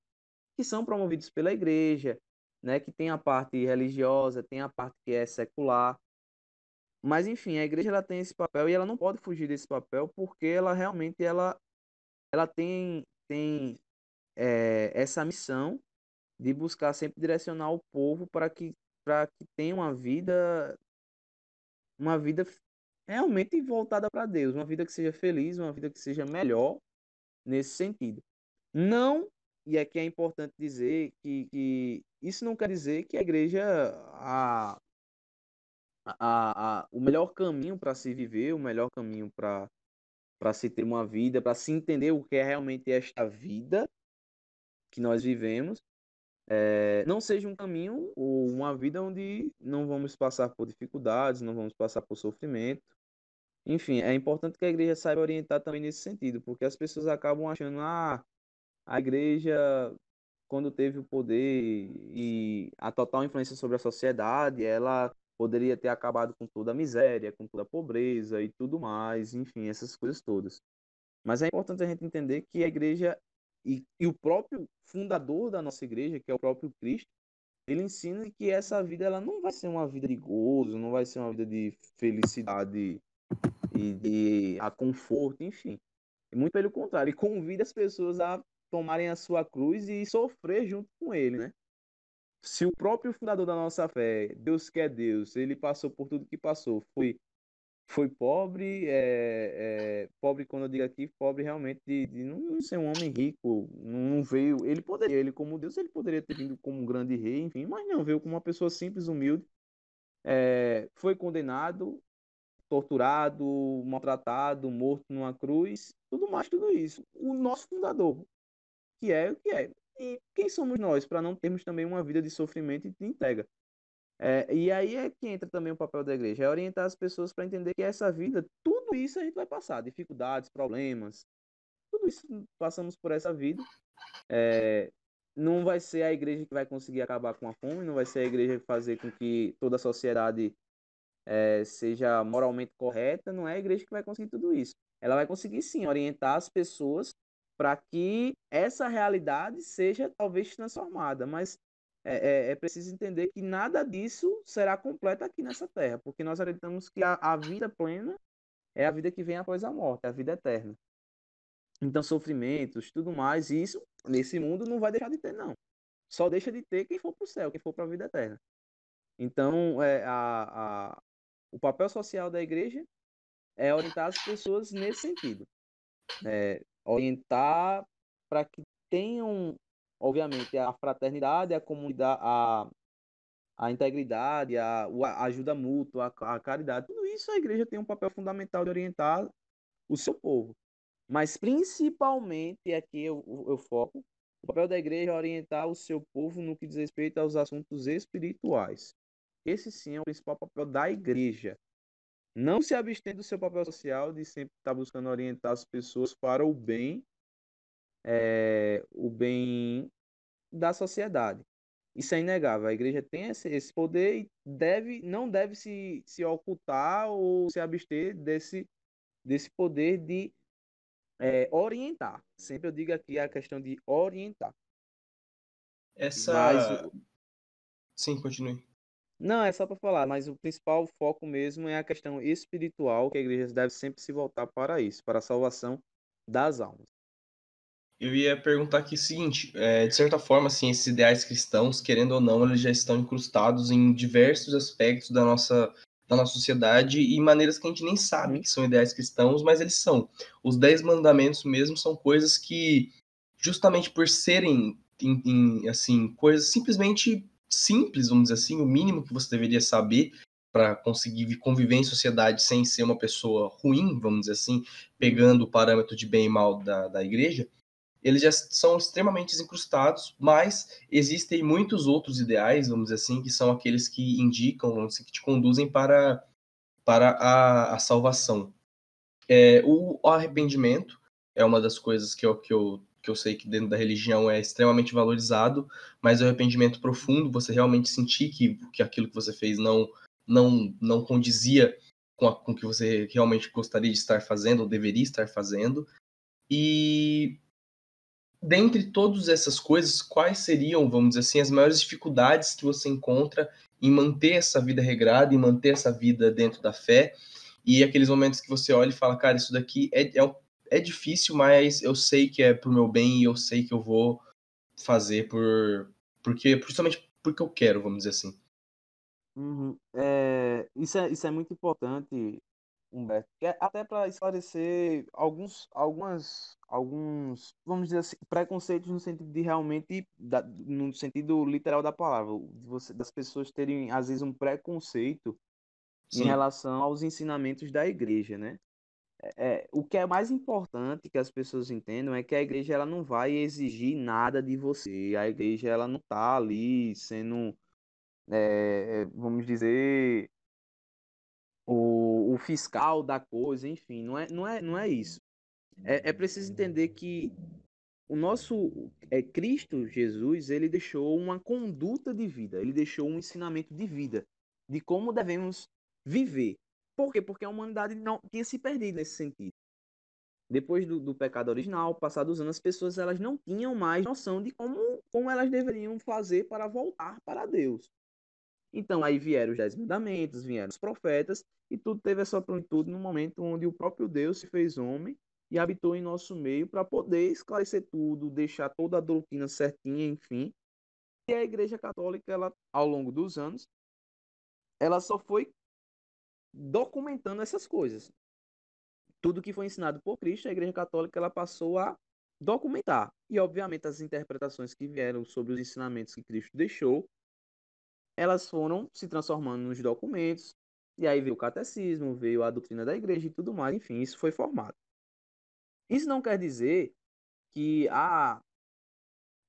que são promovidos pela igreja, né, que tem a parte religiosa, tem a parte que é secular. Mas enfim, a igreja ela tem esse papel e ela não pode fugir desse papel porque ela realmente ela, ela tem, tem é, essa missão de buscar sempre direcionar o povo para que para que tenha uma vida uma vida realmente voltada para Deus, uma vida que seja feliz, uma vida que seja melhor nesse sentido. Não, e aqui é importante dizer que, que isso não quer dizer que a igreja a, a, a o melhor caminho para se viver, o melhor caminho para para se ter uma vida, para se entender o que é realmente esta vida que nós vivemos, é, não seja um caminho ou uma vida onde não vamos passar por dificuldades, não vamos passar por sofrimento. Enfim, é importante que a igreja saiba orientar também nesse sentido, porque as pessoas acabam achando, ah, a igreja, quando teve o poder e a total influência sobre a sociedade, ela poderia ter acabado com toda a miséria, com toda a pobreza e tudo mais, enfim, essas coisas todas. Mas é importante a gente entender que a igreja e, e o próprio fundador da nossa igreja, que é o próprio Cristo, ele ensina que essa vida ela não vai ser uma vida de gozo, não vai ser uma vida de felicidade e de a conforto, enfim. Muito pelo contrário, ele convida as pessoas a tomarem a sua cruz e sofrer junto com ele, né? Se o próprio fundador da nossa fé, Deus que é Deus, ele passou por tudo que passou, foi foi pobre, é, é, pobre quando eu digo aqui, pobre realmente de, de não ser um homem rico, não veio, ele poderia, ele como Deus, ele poderia ter vindo como um grande rei, enfim, mas não, veio como uma pessoa simples, humilde, é, foi condenado, torturado, maltratado, morto numa cruz, tudo mais, tudo isso. O nosso fundador, que é o que é. E quem somos nós para não termos também uma vida de sofrimento e de entrega? É, e aí é que entra também o papel da igreja, é orientar as pessoas para entender que essa vida, tudo isso a gente vai passar, dificuldades, problemas, tudo isso passamos por essa vida. É, não vai ser a igreja que vai conseguir acabar com a fome, não vai ser a igreja que fazer com que toda a sociedade é, seja moralmente correta, não é a igreja que vai conseguir tudo isso. Ela vai conseguir sim orientar as pessoas para que essa realidade seja talvez transformada, mas é, é, é, preciso entender que nada disso será completo aqui nessa terra, porque nós acreditamos que a, a vida plena é a vida que vem após a morte, a vida eterna. Então, sofrimentos, tudo mais, isso nesse mundo não vai deixar de ter, não. Só deixa de ter quem for para o céu, quem for para a vida eterna. Então, é, a, a, o papel social da igreja é orientar as pessoas nesse sentido. É, orientar para que tenham obviamente, a fraternidade, a comunidade, a, a integridade, a, a ajuda mútua, a, a caridade, tudo isso a igreja tem um papel fundamental de orientar o seu povo. Mas principalmente, aqui eu, eu foco, o papel da igreja é orientar o seu povo no que diz respeito aos assuntos espirituais. Esse sim é o principal papel da igreja. Não se abster do seu papel social de sempre estar buscando orientar as pessoas para o bem é, o bem da sociedade. Isso é inegável. A igreja tem esse, esse poder e deve, não deve se, se ocultar ou se abster desse, desse poder de é, orientar. Sempre eu digo aqui a questão de orientar. Essa. Mas, Sim, continue. Não, é só para falar, mas o principal foco mesmo é a questão espiritual, que a igreja deve sempre se voltar para isso, para a salvação das almas. Eu ia perguntar aqui o seguinte, é, de certa forma, assim, esses ideais cristãos, querendo ou não, eles já estão incrustados em diversos aspectos da nossa, da nossa sociedade e maneiras que a gente nem sabe que são ideais cristãos, mas eles são. Os dez mandamentos mesmo são coisas que, justamente por serem, em, em, assim, coisas simplesmente simples, vamos dizer assim, o mínimo que você deveria saber para conseguir conviver em sociedade sem ser uma pessoa ruim, vamos dizer assim, pegando o parâmetro de bem e mal da, da igreja, eles já são extremamente incrustados, mas existem muitos outros ideais, vamos dizer assim, que são aqueles que indicam, vamos dizer, que te conduzem para, para a, a salvação. É, o, o arrependimento é uma das coisas que eu, que, eu, que eu sei que dentro da religião é extremamente valorizado, mas o arrependimento profundo, você realmente sentir que, que aquilo que você fez não, não, não condizia com, com o que você realmente gostaria de estar fazendo ou deveria estar fazendo. E dentre todas essas coisas, quais seriam, vamos dizer assim, as maiores dificuldades que você encontra em manter essa vida regrada, em manter essa vida dentro da fé? E aqueles momentos que você olha e fala, cara, isso daqui é, é, é difícil, mas eu sei que é pro meu bem e eu sei que eu vou fazer por, Porque, justamente porque eu quero, vamos dizer assim. Uhum. É, isso, é, isso é muito importante, Humberto. É até para esclarecer alguns, algumas, alguns, vamos dizer assim, preconceitos no sentido de realmente, da, no sentido literal da palavra, você, das pessoas terem, às vezes, um preconceito Sim. em relação aos ensinamentos da igreja, né? É, é, o que é mais importante que as pessoas entendam é que a igreja ela não vai exigir nada de você. A igreja ela não está ali sendo, é, vamos dizer, o, o, fiscal da coisa, enfim, não é, não é, não é isso. É, é preciso entender que o nosso é, Cristo Jesus ele deixou uma conduta de vida, ele deixou um ensinamento de vida, de como devemos viver. Por quê? Porque a humanidade não tinha se perdido nesse sentido. Depois do, do pecado original, passados anos, as pessoas elas não tinham mais noção de como, como elas deveriam fazer para voltar para Deus. Então aí vieram os dez mandamentos, vieram os profetas, e tudo teve essa plenitude no momento onde o próprio Deus se fez homem e habitou em nosso meio para poder esclarecer tudo, deixar toda a doutrina certinha, enfim. E a Igreja Católica, ela, ao longo dos anos, ela só foi documentando essas coisas. Tudo que foi ensinado por Cristo, a Igreja Católica ela passou a documentar. E, obviamente, as interpretações que vieram sobre os ensinamentos que Cristo deixou, elas foram se transformando nos documentos. E aí veio o catecismo, veio a doutrina da igreja e tudo mais. Enfim, isso foi formado. Isso não quer dizer que ah,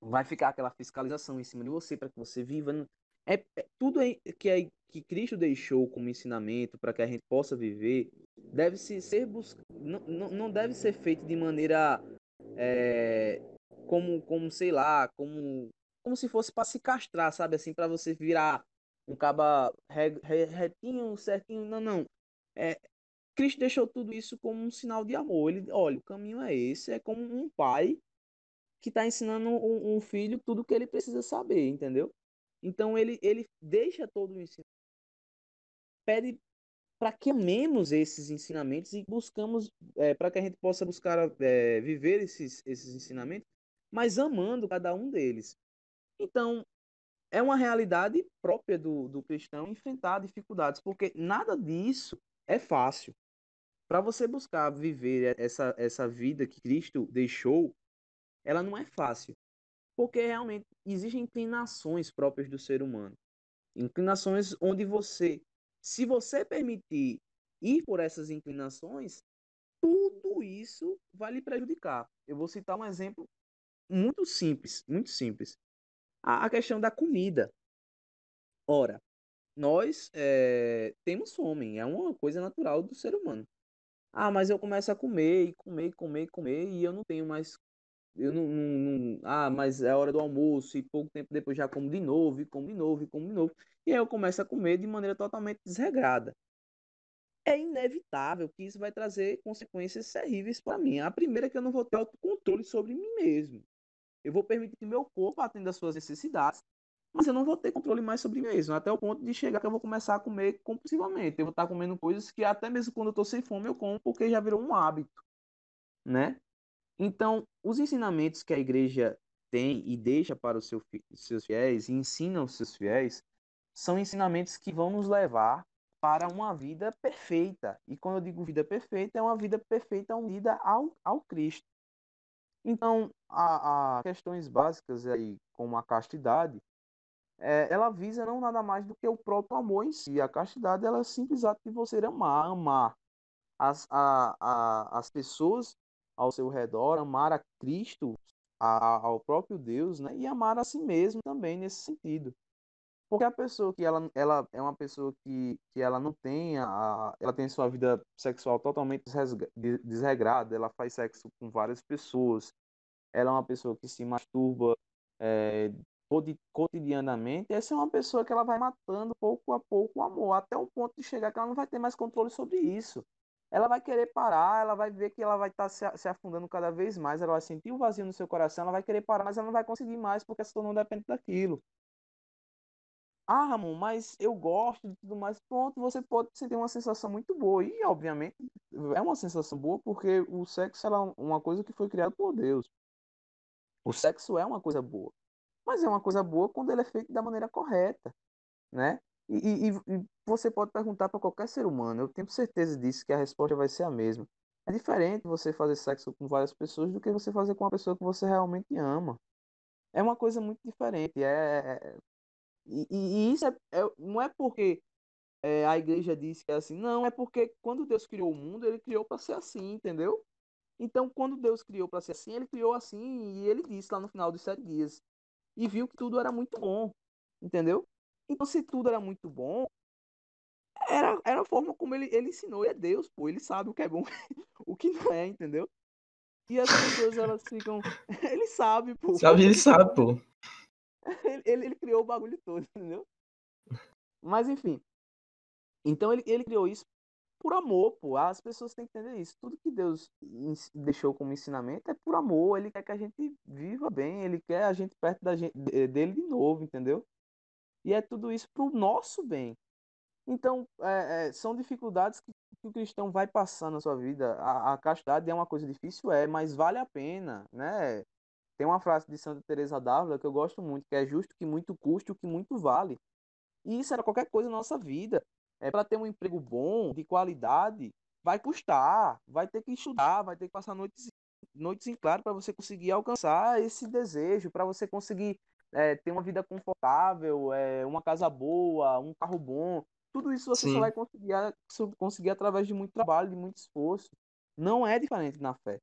vai ficar aquela fiscalização em cima de você para que você viva. É, é tudo que, é, que Cristo deixou como ensinamento para que a gente possa viver deve -se ser bus... não, não deve ser feito de maneira é, como como sei lá como como se fosse para se castrar sabe assim para você virar um caba retinho certinho não não. É, Cristo deixou tudo isso como um sinal de amor. Ele olha o caminho é esse é como um pai que está ensinando um, um filho tudo que ele precisa saber entendeu? Então ele, ele deixa todo o ensino, pede para que amemos esses ensinamentos e buscamos, é, para que a gente possa buscar é, viver esses, esses ensinamentos, mas amando cada um deles. Então, é uma realidade própria do, do cristão enfrentar dificuldades, porque nada disso é fácil. Para você buscar viver essa, essa vida que Cristo deixou, ela não é fácil. Porque realmente existem inclinações próprias do ser humano. Inclinações onde você, se você permitir ir por essas inclinações, tudo isso vai lhe prejudicar. Eu vou citar um exemplo muito simples, muito simples. A, questão da comida. Ora, nós é, temos fome, é uma coisa natural do ser humano. Ah, mas eu começo a comer e comer, comer, comer e eu não tenho mais eu não, não, não, Ah, mas é hora do almoço e pouco tempo depois já como de novo, e como de novo, e como de novo. E aí eu começo a comer de maneira totalmente desregrada. É inevitável que isso vai trazer consequências terríveis para mim. A primeira é que eu não vou ter autocontrole sobre mim mesmo. Eu vou permitir que meu corpo atenda às suas necessidades, mas eu não vou ter controle mais sobre mim mesmo, até o ponto de chegar que eu vou começar a comer compulsivamente. Eu vou estar comendo coisas que até mesmo quando eu estou sem fome eu como porque já virou um hábito, né? Então, os ensinamentos que a igreja tem e deixa para os seu, seus fiéis, e ensina os seus fiéis, são ensinamentos que vão nos levar para uma vida perfeita. E quando eu digo vida perfeita, é uma vida perfeita unida ao, ao Cristo. Então, a, a questões básicas aí, como a castidade, é, ela visa não nada mais do que o próprio amor em si. A castidade ela é simples ato de você amar, amar as, a, a, as pessoas ao seu redor, amar a Cristo, a, ao próprio Deus, né? E amar a si mesmo também nesse sentido. Porque a pessoa que ela, ela é uma pessoa que, que ela não tem a, ela tem sua vida sexual totalmente desregrada, ela faz sexo com várias pessoas, ela é uma pessoa que se masturba é, cotidianamente, essa é uma pessoa que ela vai matando pouco a pouco o amor, até o ponto de chegar que ela não vai ter mais controle sobre isso ela vai querer parar, ela vai ver que ela vai estar tá se, afundando cada vez mais, ela vai sentir o vazio no seu coração, ela vai querer parar, mas ela não vai conseguir mais porque se tornou depende daquilo. Ah, Ramon, mas eu gosto de tudo mais. Pronto, você pode sentir uma sensação muito boa. E, obviamente, é uma sensação boa porque o sexo é uma coisa que foi criada por Deus. O sexo é uma coisa boa. mas é uma coisa boa quando ele é feito da maneira correta, né? E, e, e você pode perguntar para qualquer ser humano, eu tenho certeza disso, que a resposta vai ser a mesma. É diferente você fazer sexo com várias pessoas do que você fazer com uma pessoa que você realmente ama. É uma coisa muito diferente. É, é, é e, e, isso é, é, não é porque é, a igreja diz que é assim, não, é porque quando Deus criou o mundo, ele criou para ser assim, entendeu? Então, quando Deus criou para ser assim, ele criou assim e ele disse lá no final dos sete dias. E viu que tudo era muito bom, entendeu? Então, se tudo era muito bom, era, era a forma como ele, ele ensinou. E é Deus, pô. Ele sabe o que é bom o que não é, entendeu? E as pessoas, elas ficam. Ele sabe, pô. Sabe, ele sabe, pô. Ele, ele, criou o bagulho todo, entendeu? Mas, enfim. Então, ele, ele criou isso por amor, pô. As pessoas têm que entender isso. Tudo que Deus deixou como ensinamento é por amor. Ele quer que a gente viva bem. Ele quer a gente perto da gente, dele de novo, entendeu? E é tudo isso pro nosso bem. Então, é, é, são dificuldades que, que, o cristão vai passar na sua vida. A, a, castidade é uma coisa difícil, é, mas vale a pena, né? Tem uma frase de Santa Teresa d'Ávila que eu gosto muito, que é justo que muito custe o que muito vale. E isso era qualquer coisa na nossa vida. É para ter um emprego bom, de qualidade, vai custar, vai ter que estudar, vai ter que passar noites, noites em claro para você conseguir alcançar esse desejo, para você conseguir é, ter uma vida confortável, é, uma casa boa, um carro bom. Tudo isso você Sim. só vai conseguir, conseguir através de muito trabalho, de muito esforço. Não é diferente na fé.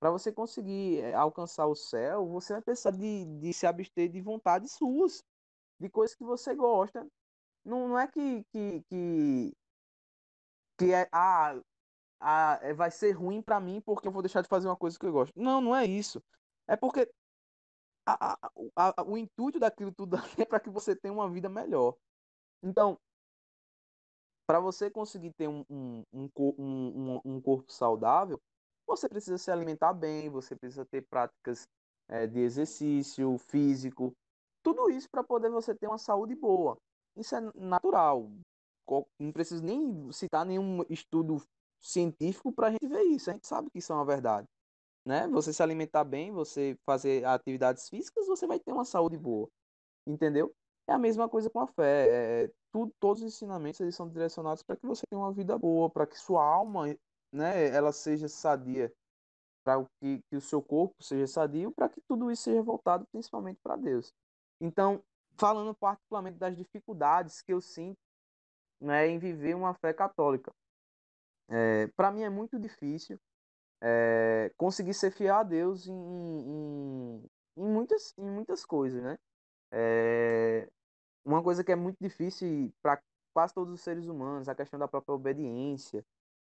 Para você conseguir eh, alcançar o céu, você vai precisar de, de se abster de vontades suas, de coisas que você gosta. Não, não é que, que, que, que é, ah, ah, vai ser ruim para mim porque eu vou deixar de fazer uma coisa que eu gosto. Não, não é isso. É porque a, a, a, o intuito daquilo tudo é para que você tenha uma vida melhor. Então, para você conseguir ter um, um, um, um, um corpo saudável, você precisa se alimentar bem, você precisa ter práticas é, de exercício físico, tudo isso para poder você ter uma saúde boa. Isso é natural. Não preciso nem citar nenhum estudo científico para a gente ver isso. A gente sabe que isso é uma verdade. Né? Você se alimentar bem, você fazer atividades físicas, você vai ter uma saúde boa. Entendeu? É a mesma coisa com a fé. É, tudo, todos os ensinamentos eles são direcionados para que você tenha uma vida boa, para que sua alma, né, ela seja sadia, para que, que o seu corpo seja sadio, para que tudo isso seja voltado principalmente para Deus. Então, falando particularmente das dificuldades que eu sinto né, em viver uma fé católica. É, para mim é muito difícil é, conseguir ser fiel a Deus em, em, em, muitas, em muitas coisas, né? É, uma coisa que é muito difícil para quase todos os seres humanos, a questão da própria obediência.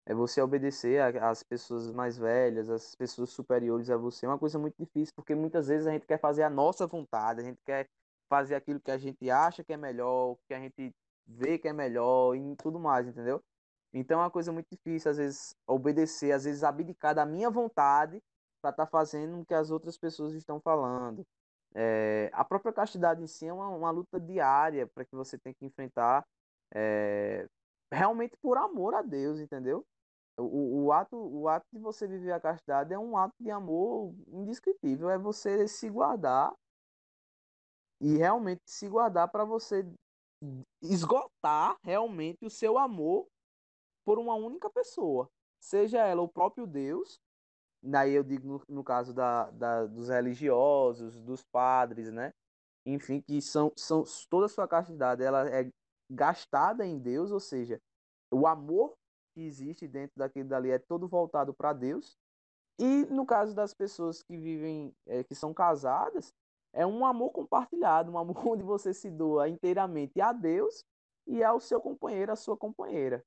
É você obedecer às pessoas mais velhas, às pessoas superiores a você. É uma coisa muito difícil, porque muitas vezes a gente quer fazer a nossa vontade, a gente quer fazer aquilo que a gente acha que é melhor, que a gente vê que é melhor e tudo mais, entendeu? Então é uma coisa muito difícil, às vezes, obedecer, às vezes abdicar da minha vontade para estar tá fazendo o que as outras pessoas estão falando. É, a própria castidade em si é uma, uma luta diária para que você tem que enfrentar é, realmente por amor a Deus, entendeu? O, o, ato, o ato de você viver a castidade é um ato de amor indescritível, é você se guardar e realmente se guardar para você esgotar realmente o seu amor por uma única pessoa, seja ela o próprio Deus Daí eu digo no, no caso da, da, dos religiosos, dos padres, né? Enfim, que são, são toda a sua castidade ela é gastada em Deus, ou seja, o amor que existe dentro daquilo dali é todo voltado para Deus. E no caso das pessoas que vivem, é, que são casadas, é um amor compartilhado, um amor onde você se doa inteiramente a Deus e ao seu companheiro, à sua companheira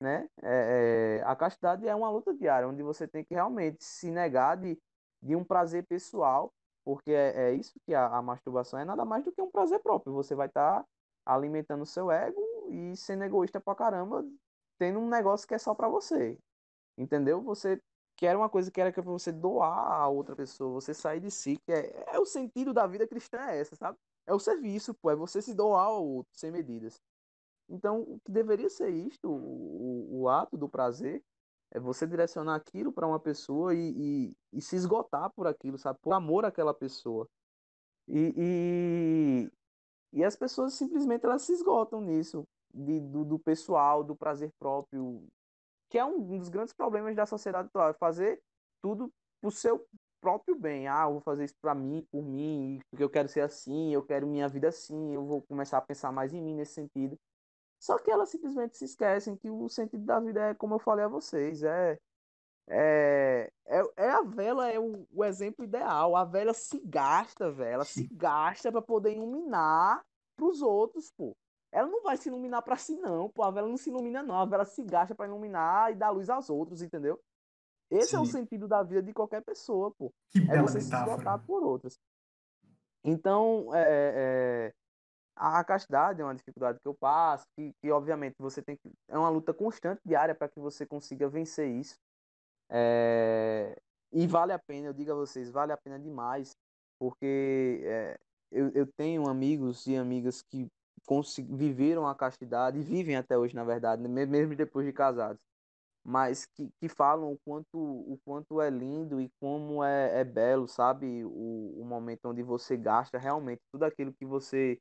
né? É, é, a castidade é uma luta diária, onde você tem que realmente se negar de, de um prazer pessoal, porque é, é isso que a, a, masturbação é nada mais do que um prazer próprio. Você vai estar tá alimentando o seu ego e sendo egoísta pra caramba, tendo um negócio que é só para você. Entendeu? Você quer uma coisa que era que você doar a outra pessoa, você sair de si, que é, é o sentido da vida cristã é essa, sabe? É o serviço, pô, é você se doar ao outro, sem medidas. Então, o que deveria ser isto, o, o ato do prazer, é você direcionar aquilo para uma pessoa e, e, e, se esgotar por aquilo, sabe? Por amor àquela pessoa. E, e, e as pessoas simplesmente elas se esgotam nisso, de, do, do pessoal, do prazer próprio, que é um dos grandes problemas da sociedade atual, é fazer tudo pro seu próprio bem. Ah, eu vou fazer isso para mim, por mim, porque eu quero ser assim, eu quero minha vida assim, eu vou começar a pensar mais em mim nesse sentido. Só que elas simplesmente se esquecem que o sentido da vida é, como eu falei a vocês, é é, é, é a vela é o, o, exemplo ideal. A vela se gasta, velho. Ela se gasta para poder iluminar pros outros, pô. Ela não vai se iluminar para si, não, pô. A vela não se ilumina, não. A vela se gasta para iluminar e dar luz aos outros, entendeu? Esse Sim. é o sentido da vida de qualquer pessoa, pô. Que é você metáfora. se esgotar por outras. Então, é, é, é, a castidade é uma dificuldade que eu passo, que, que obviamente você tem que. É uma luta constante diária para que você consiga vencer isso. É, e vale a pena, eu digo a vocês, vale a pena demais, porque é, eu, eu tenho amigos e amigas que viveram a castidade e vivem até hoje, na verdade, mesmo depois de casados, mas que, que falam o quanto, o quanto é lindo e como é, é belo, sabe? O, o momento onde você gasta realmente tudo aquilo que você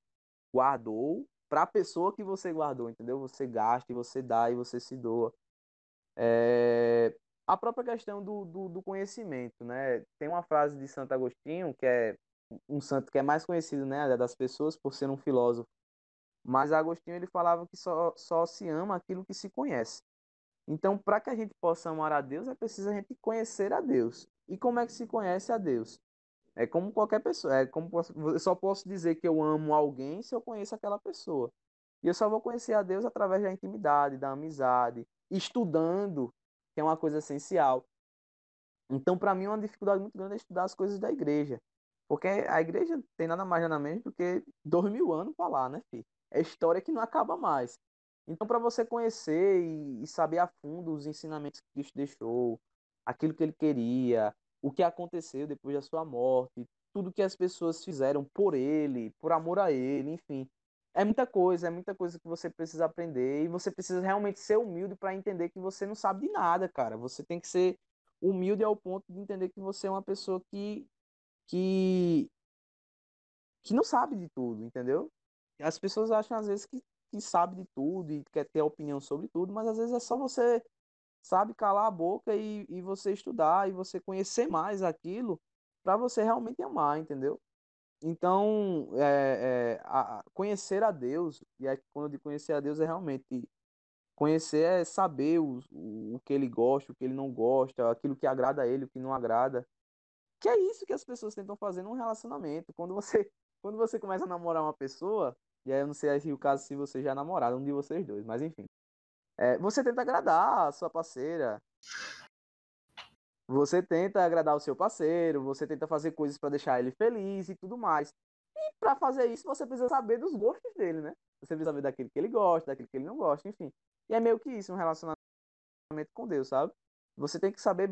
guardou para a pessoa que você guardou, entendeu? Você gasta e você dá e você se doa. É, a própria questão do, do, do, conhecimento, né? Tem uma frase de Santo Agostinho, que é um santo que é mais conhecido né, das pessoas por ser um filósofo, mas Agostinho ele falava que só, só se ama aquilo que se conhece. Então, para que a gente possa amar a Deus, é preciso a gente conhecer a Deus. E como é que se conhece a Deus? É como qualquer pessoa. É como eu só posso dizer que eu amo alguém se eu conheço aquela pessoa. E eu só vou conhecer a Deus através da intimidade, da amizade, estudando, que é uma coisa essencial. Então, para mim, uma dificuldade muito grande é estudar as coisas da igreja. Porque a igreja tem nada mais nada menos do que dois mil anos para lá, né, filho? É história que não acaba mais. Então, para você conhecer e, saber a fundo os ensinamentos que Cristo deixou, aquilo que ele queria, o que aconteceu depois da sua morte, tudo que as pessoas fizeram por ele, por amor a ele, enfim. É muita coisa, é muita coisa que você precisa aprender e você precisa realmente ser humilde para entender que você não sabe de nada, cara. Você tem que ser humilde ao ponto de entender que você é uma pessoa que que que não sabe de tudo, entendeu? As pessoas acham às vezes que, que sabe de tudo e quer ter opinião sobre tudo, mas às vezes é só você sabe calar a boca e, e você estudar e você conhecer mais aquilo para você realmente amar, entendeu? Então, é, é, a, conhecer a Deus, e aí quando eu digo conhecer a Deus é realmente conhecer é saber o, o, o que ele gosta, o que ele não gosta, aquilo que agrada a ele, o que não agrada. Que é isso que as pessoas tentam fazer num relacionamento. Quando você, quando você começa a namorar uma pessoa, e aí eu não sei se o caso se você já namoraram, um de vocês dois, mas enfim. É, você tenta agradar a sua parceira. Você tenta agradar o seu parceiro, você tenta fazer coisas para deixar ele feliz e tudo mais. E para fazer isso, você precisa saber dos gostos dele, né? Você precisa saber daquilo que ele gosta, daquilo que ele não gosta, enfim. E é meio que isso, um relacionamento com Deus, sabe? Você tem que saber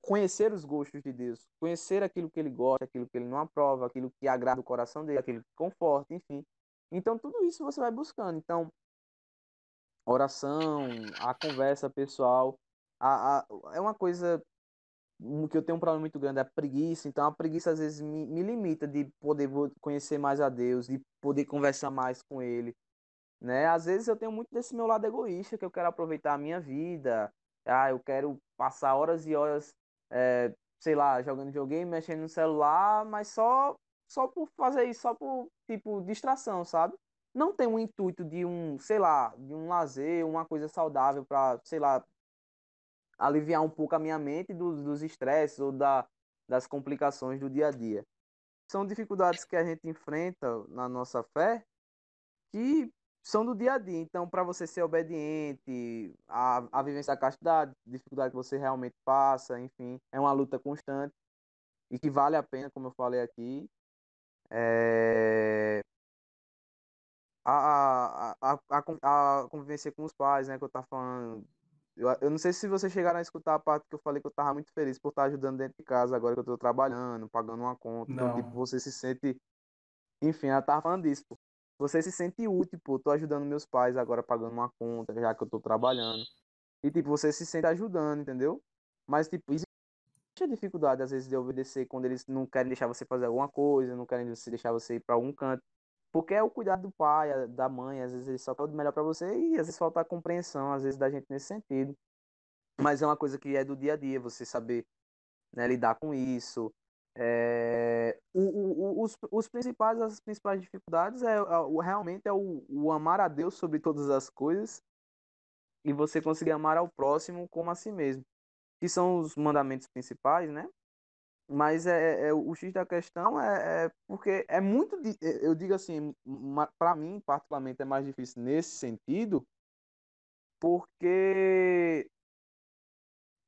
conhecer os gostos de Deus, conhecer aquilo que ele gosta, aquilo que ele não aprova, aquilo que agrada o coração dele, aquilo que conforta, enfim. Então, tudo isso você vai buscando. Então, oração, a conversa pessoal, a, a, é uma coisa que eu tenho um problema muito grande, é a preguiça. Então, a preguiça às vezes me, me limita de poder conhecer mais a Deus, de poder conversar mais com Ele. Né? Às vezes eu tenho muito desse meu lado egoísta, que eu quero aproveitar a minha vida, ah, eu quero passar horas e horas é, sei lá, jogando videogame, mexendo no celular, mas só só por fazer isso, só por tipo distração, sabe? Não tem um intuito de um, sei lá, de um lazer, uma coisa saudável para, sei lá, aliviar um pouco a minha mente dos estresses ou da, das complicações do dia a dia. São dificuldades que a gente enfrenta na nossa fé que são do dia a dia. Então, para você ser obediente, a, a vivência da castidade, dificuldade que você realmente passa, enfim, é uma luta constante e que vale a pena, como eu falei aqui. É... A, a, a, a, convivência com os pais, né, que eu tava falando. Eu, eu não sei se vocês chegaram a escutar a parte que eu falei que eu tava muito feliz por estar ajudando dentro de casa, agora que eu tô trabalhando, pagando uma conta. Então, tipo, você se sente. Enfim, ela tava falando disso, pô você se sente útil, pô, tô ajudando meus pais agora pagando uma conta, já que eu tô trabalhando. E, tipo, você se sente ajudando, entendeu? Mas, tipo, a dificuldade, às vezes, de obedecer quando eles não querem deixar você fazer alguma coisa, não querem deixar você ir para algum canto. Porque é o cuidado do pai, da mãe, às vezes eles só querem o melhor para você e às vezes falta a compreensão, às vezes, da gente nesse sentido. Mas é uma coisa que é do dia a dia, você saber né, lidar com isso. É, o, o, os, os principais, as principais dificuldades é, é realmente é o, o amar a Deus sobre todas as coisas e você conseguir amar ao próximo como a si mesmo, que são os mandamentos principais, né? Mas é, é, é o X da questão é, é, porque é muito, é, eu digo assim, para mim particularmente é mais difícil nesse sentido, porque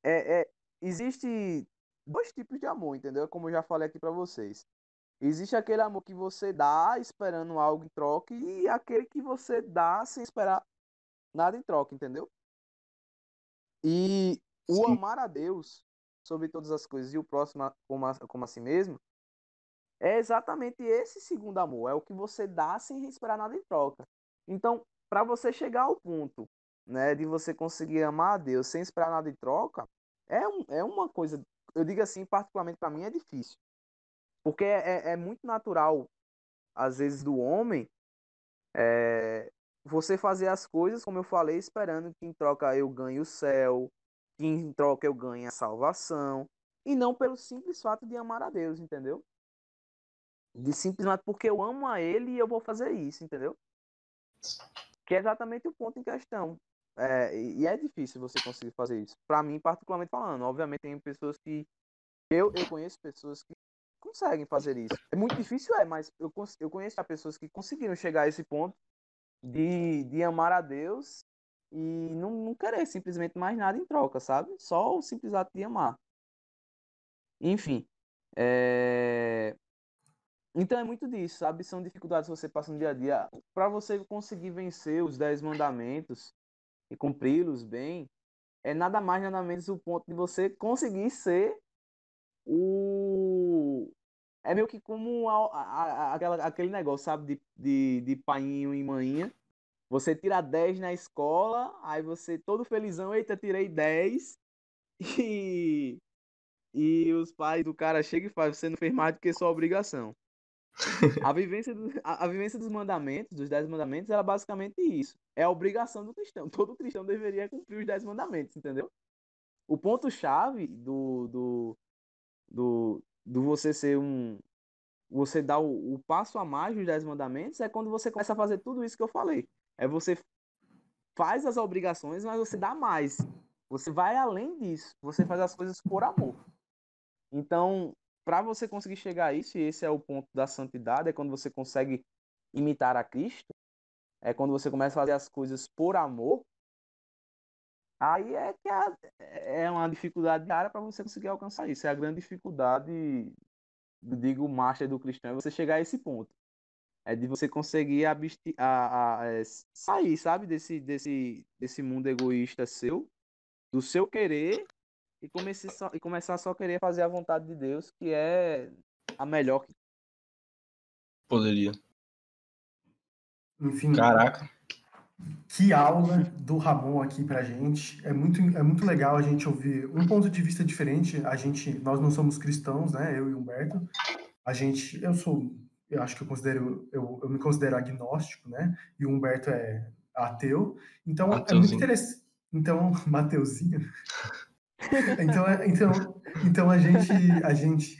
é, é, existe dois tipos de amor, entendeu? Como eu já falei aqui para vocês. Existe aquele amor que você dá esperando algo em troca e aquele que você dá sem esperar nada em troca, entendeu? E o Sim. amar a Deus sobre todas as coisas e o próximo como a, como a si mesmo é exatamente esse segundo amor, é o que você dá sem esperar nada em troca. Então, para você chegar ao ponto, né, de você conseguir amar a Deus sem esperar nada em troca, é, um, é uma coisa, eu digo assim, particularmente para mim é difícil. Porque é, é, é muito natural, às vezes, do homem é, você fazer as coisas, como eu falei, esperando que em troca eu ganhe o céu, que em troca eu ganhe a salvação, e não pelo simples fato de amar a Deus, entendeu? De simplesmente porque eu amo a Ele e eu vou fazer isso, entendeu? Que é exatamente o ponto em questão. É, e é difícil você conseguir fazer isso. Para mim, particularmente falando, obviamente tem pessoas que eu, eu conheço pessoas que conseguem fazer isso. É muito difícil, é, mas eu, eu conheço pessoas que conseguiram chegar a esse ponto de, de amar a Deus e não, não querer simplesmente mais nada em troca, sabe? Só o simples ato de amar. Enfim. É... Então é muito disso, sabe? São dificuldades que você passa no dia a dia. Para você conseguir vencer os dez mandamentos e cumpri-los bem, é nada mais, nada menos o ponto de você conseguir ser o. É meio que como a, a, a, aquela, aquele negócio, sabe? De, de, de painho e maninha. Você tira 10 na escola, aí você todo felizão, eita, tirei 10. E, e os pais do cara chegam e falam, você não fez mais do que sua obrigação. A vivência, do, a, a, vivência dos mandamentos, dos 10 mandamentos, era basicamente isso. É a obrigação do cristão. Todo cristão deveria cumprir os 10 mandamentos, entendeu? O ponto-chave do, do, do, do você ser um. Você dar o, o passo a mais dos 10 mandamentos é quando você começa a fazer tudo isso que eu falei. É você faz as obrigações, mas você dá mais. Você vai além disso. Você faz as coisas por amor. Então, para você conseguir chegar a isso, e esse é o ponto da santidade, é quando você consegue imitar a Cristo, é quando você começa a fazer as coisas por amor, aí é que é uma dificuldade diária para você conseguir alcançar isso. É a grande dificuldade, digo, master do cristão, é você chegar a esse ponto. É de você conseguir a, a, a, é, sair, sabe, desse, desse, desse mundo egoísta seu, do seu querer, e, comece só, e começar a só querer fazer a vontade de Deus, que é a melhor que. Poderia. Enfim. Caraca. Que aula do Ramon aqui pra gente. É muito, é muito legal a gente ouvir um ponto de vista diferente. A gente, nós não somos cristãos, né? Eu e o Humberto. A gente, eu sou, eu acho que eu considero, eu, eu me considero agnóstico, né? E o Humberto é ateu. Então Mateuzinho. é muito interessante. Então, Mateuzinho. Então, é, então, então a gente, a gente,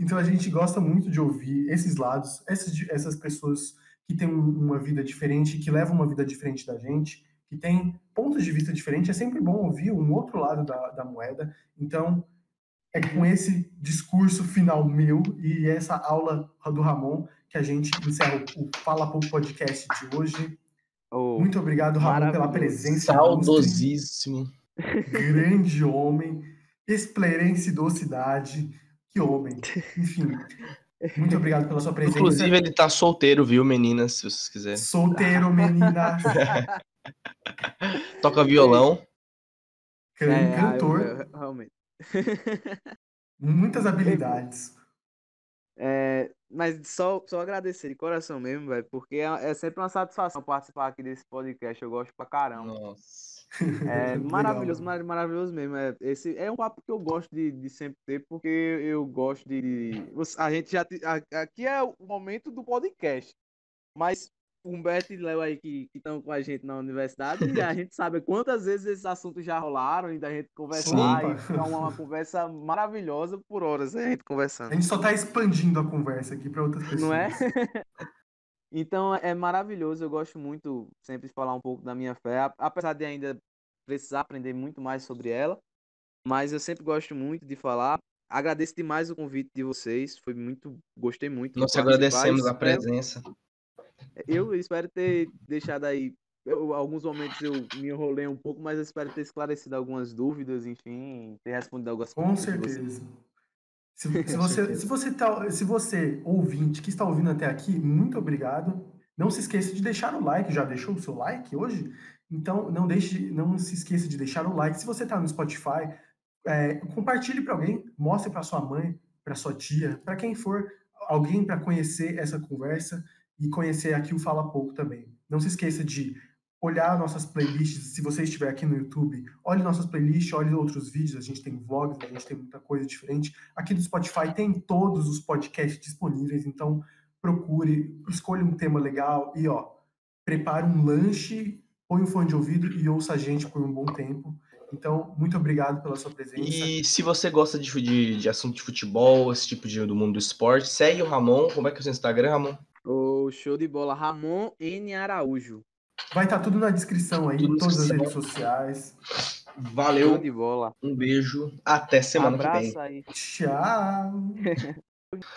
então a gente gosta muito de ouvir esses lados, essas, essas pessoas que têm uma vida diferente, que levam uma vida diferente da gente, que têm pontos de vista diferentes. É sempre bom ouvir um outro lado da, da moeda. Então, é com esse discurso final meu e essa aula do Ramon que a gente encerra o Fala Pouco Podcast de hoje. Oh, Muito obrigado, Ramon, pela presença. Saudosíssimo. Grande homem, esclerencidade, que homem. Enfim, muito obrigado pela sua presença. Inclusive, ele tá solteiro, viu, meninas, se vocês quiserem. Solteiro, meninas. Toca violão. É, cantor. realmente. Muitas habilidades. É, mas só, só agradecer de coração mesmo, velho, porque é, é sempre uma satisfação participar aqui desse podcast. Eu gosto pra caramba. Nossa. É maravilhoso, mar- maravilhoso mesmo. É, esse é um papo que eu gosto de, de sempre ter, porque eu gosto de. de- A gente já. Aqui é o momento do podcast. Mas Humberto e Léo aí que estão com a gente na universidade, e a gente sabe quantas vezes esses assuntos já rolaram e da gente conversar. Sim. E fica uma, uma conversa maravilhosa por horas, né, a gente A conversando. gente só tá expandindo a conversa aqui para outras pessoas. Não é? Então é maravilhoso, eu gosto muito sempre de falar um pouco da minha fé, a- apesar de ainda precisar aprender muito mais sobre ela, mas eu sempre gosto muito de falar. Agradeço demais o convite de vocês, foi muito, gostei muito Nós agradecemos a presença. Eu espero ter deixado aí, eu- alguns momentos eu me enrolei um pouco, mas eu espero ter esclarecido algumas dúvidas, enfim, ter respondido algumas Com certeza. Se, se você, se, você tá, se você, ouvinte, que está ouvindo até aqui, muito obrigado. Não se esqueça de deixar o like. Já deixou o seu like hoje? Então, não deixe, não se esqueça de deixar o like. Se você está no Spotify, é, compartilhe para alguém, mostre para sua mãe, para sua tia, para quem for, alguém para conhecer essa conversa e conhecer aqui o Fala Pouco também. Não se esqueça de olhar nossas playlists, se você estiver aqui no YouTube, olhe nossas playlists, olhe outros vídeos, a gente tem vlogs, a gente tem muita coisa diferente. Aqui do Spotify tem todos os podcasts disponíveis, então procure, escolha um tema legal e ó, prepare um lanche, põe um fone de ouvido e ouça a gente por um bom tempo. Então, muito obrigado pela sua presença. E se você gosta de, de, de assunto de futebol, esse tipo de do mundo do esporte, segue o Ramon. Como é que é o seu Instagram, Ramon? Ô, show de bola, Ramon N. Araújo. Vai estar tudo na descrição aí, Tudo todas as descrição. redes sociais. Show Valeu, de bola. um beijo, até semana que vem. Abraço aí. Tchau! Amigo